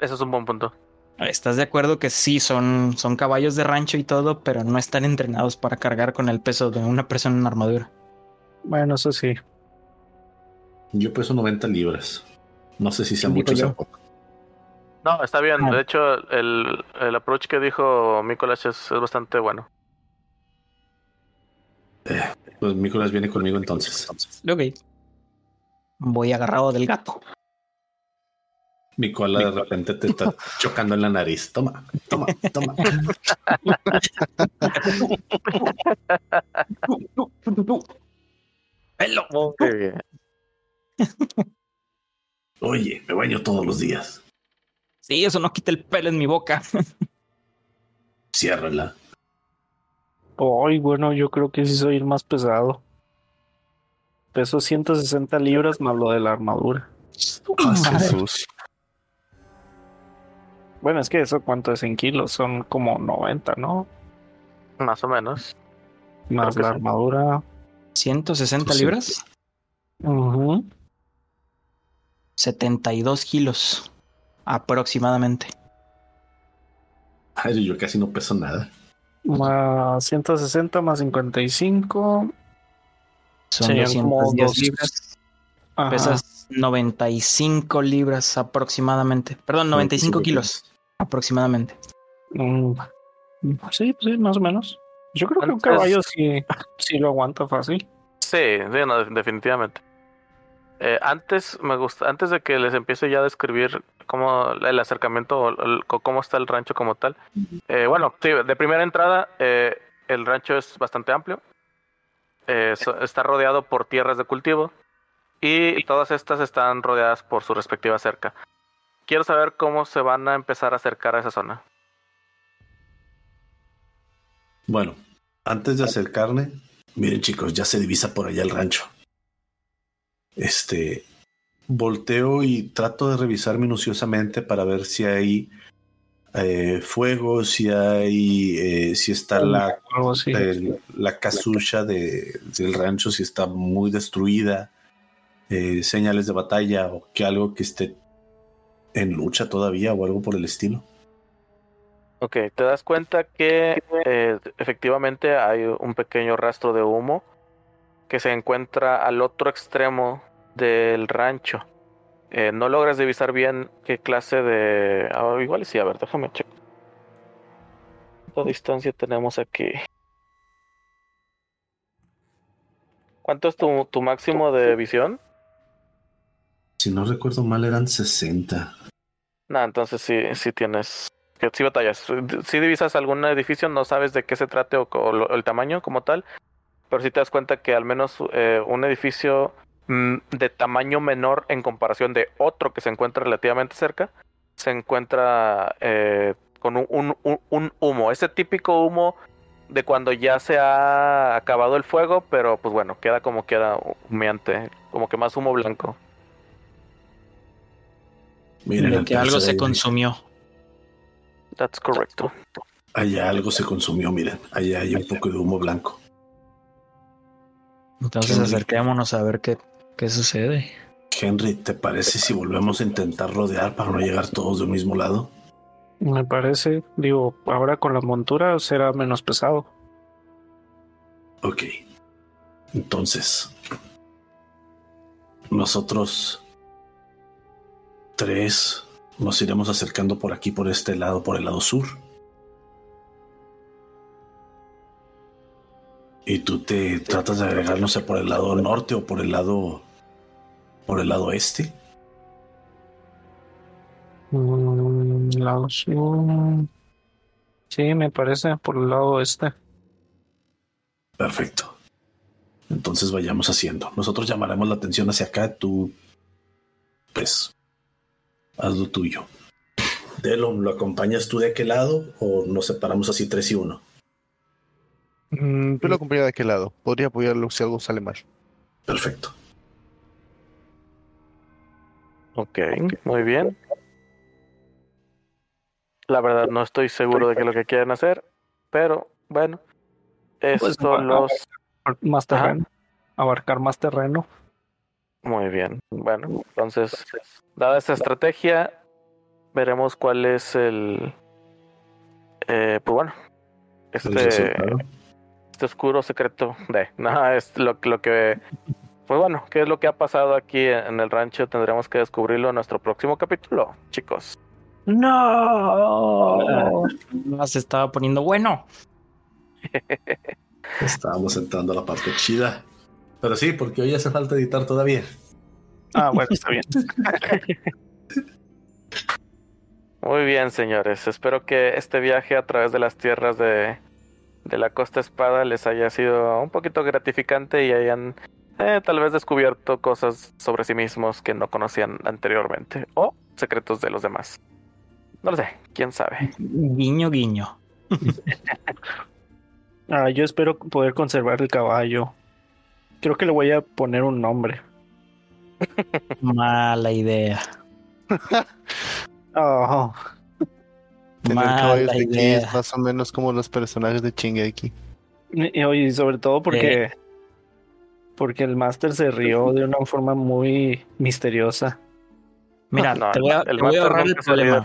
[SPEAKER 1] Eso es un buen punto.
[SPEAKER 3] ¿Estás de acuerdo que sí son, son caballos de rancho y todo, pero no están entrenados para cargar con el peso de una persona en armadura?
[SPEAKER 5] Bueno, eso sí.
[SPEAKER 2] Yo peso 90 libras. No sé si sea mucho o sea
[SPEAKER 3] yo.
[SPEAKER 2] poco.
[SPEAKER 1] No, está bien.
[SPEAKER 3] Ah.
[SPEAKER 1] De hecho, el, el approach que dijo Mikolas es, es bastante bueno.
[SPEAKER 2] Pues Nicolás viene conmigo entonces.
[SPEAKER 3] Ok. Voy agarrado del gato.
[SPEAKER 2] Mi cola de repente te está chocando en la nariz. Toma, toma, toma.
[SPEAKER 1] Muy bien.
[SPEAKER 2] Oye, me baño todos los días.
[SPEAKER 3] Sí, eso no quita el pelo en mi boca.
[SPEAKER 2] Ciérrala.
[SPEAKER 5] Ay, bueno, yo creo que sí soy el más pesado. Peso 160 libras más lo de la armadura.
[SPEAKER 4] Jesús.
[SPEAKER 5] Bueno, es que eso cuánto es en kilos, son como 90, ¿no?
[SPEAKER 1] Más o menos.
[SPEAKER 5] Más la armadura.
[SPEAKER 3] 160
[SPEAKER 2] Sí.
[SPEAKER 3] libras,
[SPEAKER 5] Ujú.
[SPEAKER 3] 72 kilos aproximadamente.
[SPEAKER 2] Ay, yo casi no peso nada.
[SPEAKER 5] Más 160 más 55.
[SPEAKER 3] Son
[SPEAKER 5] Serían como
[SPEAKER 3] 210
[SPEAKER 5] dos-
[SPEAKER 3] libras.
[SPEAKER 5] Ajá.
[SPEAKER 3] Pesas 95 libras aproximadamente. Perdón, 95 kilos aproximadamente.
[SPEAKER 5] Mm, Sí, pues sí, más o menos. Yo creo que un caballo sí, sí lo aguanta fácil.
[SPEAKER 1] Sí, sí, no, definitivamente. Eh, antes me gusta, antes de que les empiece ya a describir cómo el acercamiento o cómo está el rancho como tal. eh, bueno, sí, de primera entrada eh, el rancho es bastante amplio. Eh, está rodeado por tierras de cultivo y todas estas están rodeadas por su respectiva cerca. Quiero saber cómo se van a empezar a acercar a esa zona.
[SPEAKER 2] Bueno, antes de acercarme, miren chicos, ya se divisa por allá el rancho. Este, volteo y trato de revisar minuciosamente para ver si hay eh, fuego, si hay, eh, si está la, el- la casucha de, del rancho, si está muy destruida, eh, señales de batalla o que algo que esté en lucha todavía o algo por el estilo.
[SPEAKER 1] Ok, te das cuenta que eh, efectivamente hay un pequeño rastro de humo que se encuentra al otro extremo del rancho. Eh, no logras divisar bien qué clase de... ah, igual sí, a ver, déjame checar. ¿Cuánta distancia tenemos aquí? ¿Cuánto es tu, tu máximo de visión?
[SPEAKER 2] Si no recuerdo mal, eran 60.
[SPEAKER 1] No, entonces sí, sí tienes. Sí batallas. Si divisas algún edificio, no sabes de qué se trate o, el tamaño como tal. Pero sí te das cuenta que al menos eh, un edificio de tamaño menor en comparación de otro que se encuentra relativamente cerca, se encuentra eh, con un, un- un- humo. Ese típico humo de cuando ya se ha acabado el fuego, pero pues bueno, queda como queda humeante, como que más humo blanco.
[SPEAKER 2] Miren,
[SPEAKER 3] que algo se consumió.
[SPEAKER 1] That's correcto.
[SPEAKER 2] Allá algo se consumió, miren. Allá hay un poco de humo blanco.
[SPEAKER 3] Entonces acerquémonos a ver qué, qué sucede.
[SPEAKER 2] Henry, ¿te parece si volvemos a intentar rodear para no llegar todos del mismo lado?
[SPEAKER 5] Me parece, digo, ahora con la montura será menos pesado.
[SPEAKER 2] Ok. Entonces, nosotros tres nos iremos acercando por aquí, por este lado, por el lado sur. Y tú te tratas de agregar, no sé, por el lado norte o por el lado, por el lado este.
[SPEAKER 5] Mm, lado sur. Sí, me parece, por el lado este.
[SPEAKER 2] Perfecto. Entonces vayamos haciendo. Nosotros llamaremos la atención hacia acá. Tú, pues, haz lo tuyo. Delon, ¿lo acompañas tú de aquel lado o nos separamos así tres y uno?
[SPEAKER 4] Mm, yo lo acompaño de aquel lado. Podría apoyarlo si algo sale mal.
[SPEAKER 2] Perfecto.
[SPEAKER 1] Ok, muy bien. La verdad no estoy seguro de qué es lo que quieren hacer, pero bueno. Estos
[SPEAKER 5] Pues,
[SPEAKER 1] son los...
[SPEAKER 5] Más
[SPEAKER 1] Ajá.
[SPEAKER 5] terreno. Abarcar más terreno.
[SPEAKER 1] Muy bien. Bueno, entonces, dada esta estrategia, veremos cuál es el... eh, pues bueno, este, este oscuro secreto de... Nada, es lo, lo que... Pues bueno, ¿qué es lo que ha pasado aquí en el rancho? Tendremos que descubrirlo en nuestro próximo capítulo, chicos.
[SPEAKER 5] No.
[SPEAKER 3] Se estaba poniendo bueno.
[SPEAKER 2] Estábamos entrando a la parte chida. Pero sí, porque hoy hace falta editar todavía.
[SPEAKER 5] Ah, bueno, está bien.
[SPEAKER 1] Muy bien, señores. Espero que este viaje a través de las tierras de, de la Costa Espada les haya sido un poquito gratificante y hayan eh, tal vez descubierto cosas sobre sí mismos que no conocían anteriormente o secretos de los demás. No lo sé, quién sabe.
[SPEAKER 3] Guiño, guiño.
[SPEAKER 5] Ah, yo espero poder conservar el caballo. Creo que le voy a poner un nombre.
[SPEAKER 3] Mala idea.
[SPEAKER 5] Oh,
[SPEAKER 4] Tener caballos
[SPEAKER 3] Mala
[SPEAKER 4] de aquí
[SPEAKER 3] idea.
[SPEAKER 4] es más o menos como los personajes de Shingeki.
[SPEAKER 5] y, y sobre todo porque porque el máster se rió de una forma muy misteriosa.
[SPEAKER 3] Mira,
[SPEAKER 1] No,
[SPEAKER 3] te voy a,
[SPEAKER 1] el
[SPEAKER 3] te voy a ahorrar el problema.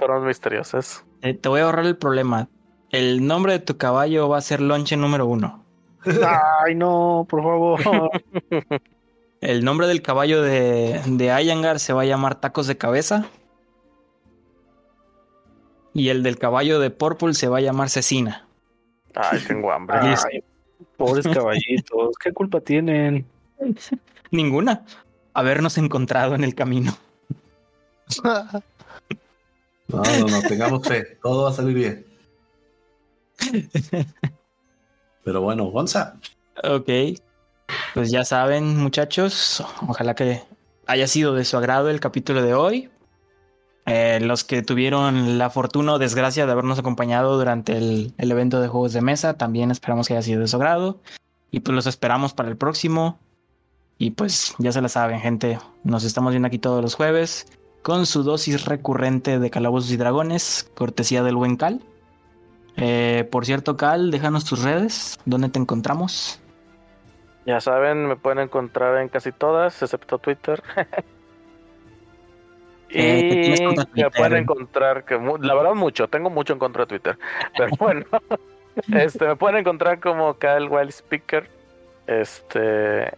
[SPEAKER 3] Eh, Te voy a ahorrar el problema. El nombre de tu caballo va a ser lonche número uno.
[SPEAKER 5] Ay, no, por favor.
[SPEAKER 3] El nombre del caballo de, de Ayangar se va a llamar tacos de cabeza. Y el del caballo de Purple se va a llamar cecina.
[SPEAKER 1] Ay, tengo hambre.
[SPEAKER 5] Ay, pobres caballitos, ¿qué culpa tienen?
[SPEAKER 3] Ninguna. Habernos encontrado en el camino.
[SPEAKER 2] No, no, no, tengamos fe. Todo va a salir bien. Pero bueno, Gonza,
[SPEAKER 3] Ok. Pues ya saben, muchachos. Ojalá que haya sido de su agrado el capítulo de hoy. Eh, los que tuvieron la fortuna o desgracia de habernos acompañado durante el, el evento de juegos de mesa, también esperamos que haya sido de su agrado. Y pues los esperamos para el próximo. Y pues ya se la saben, gente. Nos estamos viendo aquí todos los jueves con su dosis recurrente de calabozos y dragones, cortesía del buen Cal. Eh, por cierto, Cal, déjanos tus redes. ¿Dónde te encontramos?
[SPEAKER 1] Ya saben, me pueden encontrar en casi todas, excepto Twitter.
[SPEAKER 3] Eh, ¿qué tienes
[SPEAKER 1] y me pueden encontrar, que la verdad mucho, tengo mucho en contra de Twitter. Pero bueno, este, me pueden encontrar como Kyle Wild Speaker. Este.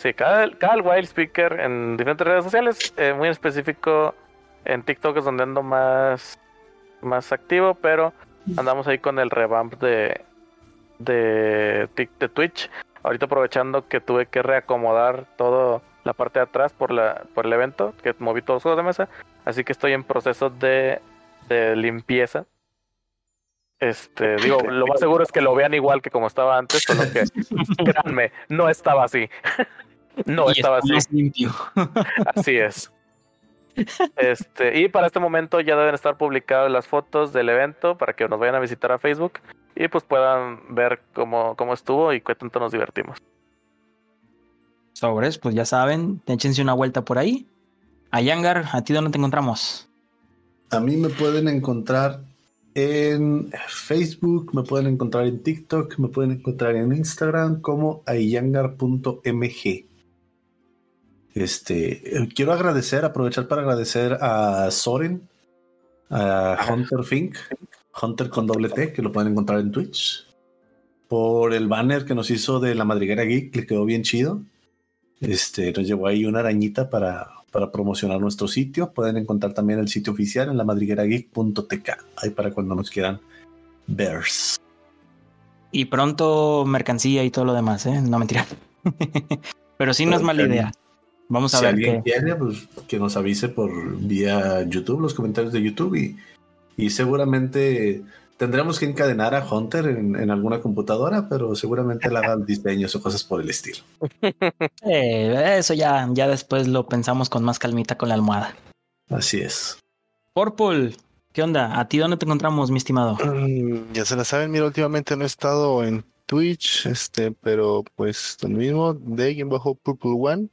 [SPEAKER 1] Sí, Kyle, Kyle Wild Speaker en diferentes redes sociales. eh, muy en específico en TikTok es donde ando más, más activo, pero andamos ahí con el revamp de, de, de Twitch. Ahorita aprovechando que tuve que reacomodar todo la parte de atrás por la por el evento, que moví todos los juegos de mesa, así que estoy en proceso de, de limpieza. Este, digo, lo más seguro es que lo vean igual que como estaba antes, solo que créanme, no estaba así. No
[SPEAKER 3] Y
[SPEAKER 1] estaba así.
[SPEAKER 3] más limpio.
[SPEAKER 1] Así es. Este, y para este momento ya deben estar publicadas las fotos del evento para que nos vayan a visitar a Facebook y pues puedan ver cómo, cómo estuvo y qué tanto nos divertimos.
[SPEAKER 3] Sobres, pues ya saben, échense una vuelta por ahí. A Yangar, ¿a ti dónde te encontramos?
[SPEAKER 2] a mí me pueden encontrar en Facebook, me pueden encontrar en TikTok, me pueden encontrar en Instagram como ayangar.mg. Este, eh, quiero agradecer, aprovechar para agradecer a Soren, a Hunter Fink, Hunter con doble T, que lo pueden encontrar en Twitch, por el banner que nos hizo de la madriguera geek, le quedó bien chido. Este, nos llevó ahí una arañita para, para promocionar nuestro sitio. Pueden encontrar también el sitio oficial en la madriguerageek.tk, ahí para cuando nos quieran ver.
[SPEAKER 3] Y pronto mercancía y todo lo demás, ¿eh? No mentira. Pero sí no es mala idea. Vamos a
[SPEAKER 2] Si
[SPEAKER 3] ver
[SPEAKER 2] alguien
[SPEAKER 3] qué.
[SPEAKER 2] quiere, pues que nos avise por vía YouTube, los comentarios de YouTube y, y seguramente Tendremos que encadenar a Hunter en, en alguna computadora, pero seguramente le hagan diseños o cosas por el estilo.
[SPEAKER 3] Eh, eso ya, ya después lo pensamos con más calmita con la almohada.
[SPEAKER 2] Así es.
[SPEAKER 3] Purple, ¿qué onda? ¿A ti dónde te encontramos, mi estimado?
[SPEAKER 4] Mm, Ya se la saben, mira, últimamente no he estado en Twitch, este, pero pues lo mismo, de bajo Purple One.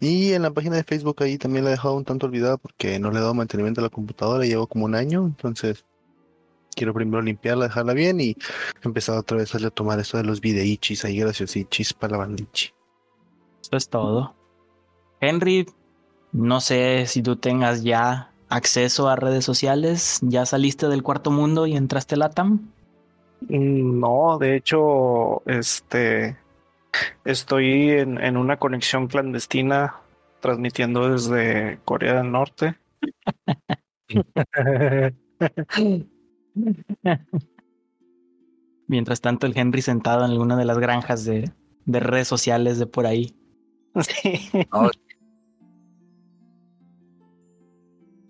[SPEAKER 4] Y en la página de Facebook ahí también la he dejado un tanto olvidada porque no le he dado mantenimiento a la computadora, llevo como un año, entonces quiero primero limpiarla, dejarla bien y empezar otra vez a retomar esto de los videichis ahí graciosichis para la bandichi.
[SPEAKER 3] Eso es todo. Henry, no sé si tú tengas ya acceso a redes sociales. ¿Ya saliste del cuarto mundo y entraste a LATAM?
[SPEAKER 5] Mm, No, de hecho, este, estoy en, en una conexión clandestina transmitiendo desde Corea del Norte.
[SPEAKER 3] Mientras tanto, el Henry sentado en alguna de las granjas de, de redes sociales de por ahí.
[SPEAKER 5] Sí.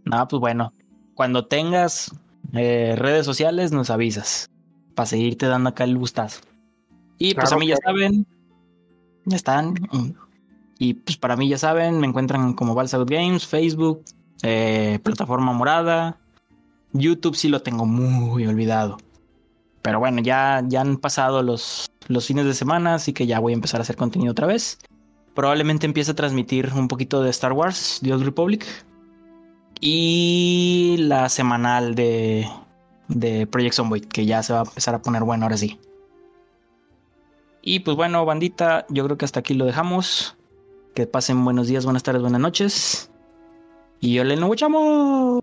[SPEAKER 3] No, pues bueno, cuando tengas eh, redes sociales nos avisas para seguirte dando acá el gustazo. Y pues a mí ya saben, ya están. Y pues para mí ya saben, me encuentran como Balsaut Games, Facebook, eh, plataforma morada, YouTube sí lo tengo muy olvidado. Pero bueno, ya, ya han pasado los, los fines de semana, así que ya voy a empezar a hacer contenido otra vez. Probablemente empiece a transmitir un poquito de Star Wars, The Old Republic. Y la semanal de, de Project Zomboid, que ya se va a empezar a poner bueno ahora sí. Y pues bueno, bandita, yo creo que hasta aquí lo dejamos. Que pasen buenos días, buenas tardes, buenas noches. Y yo le escuchamos.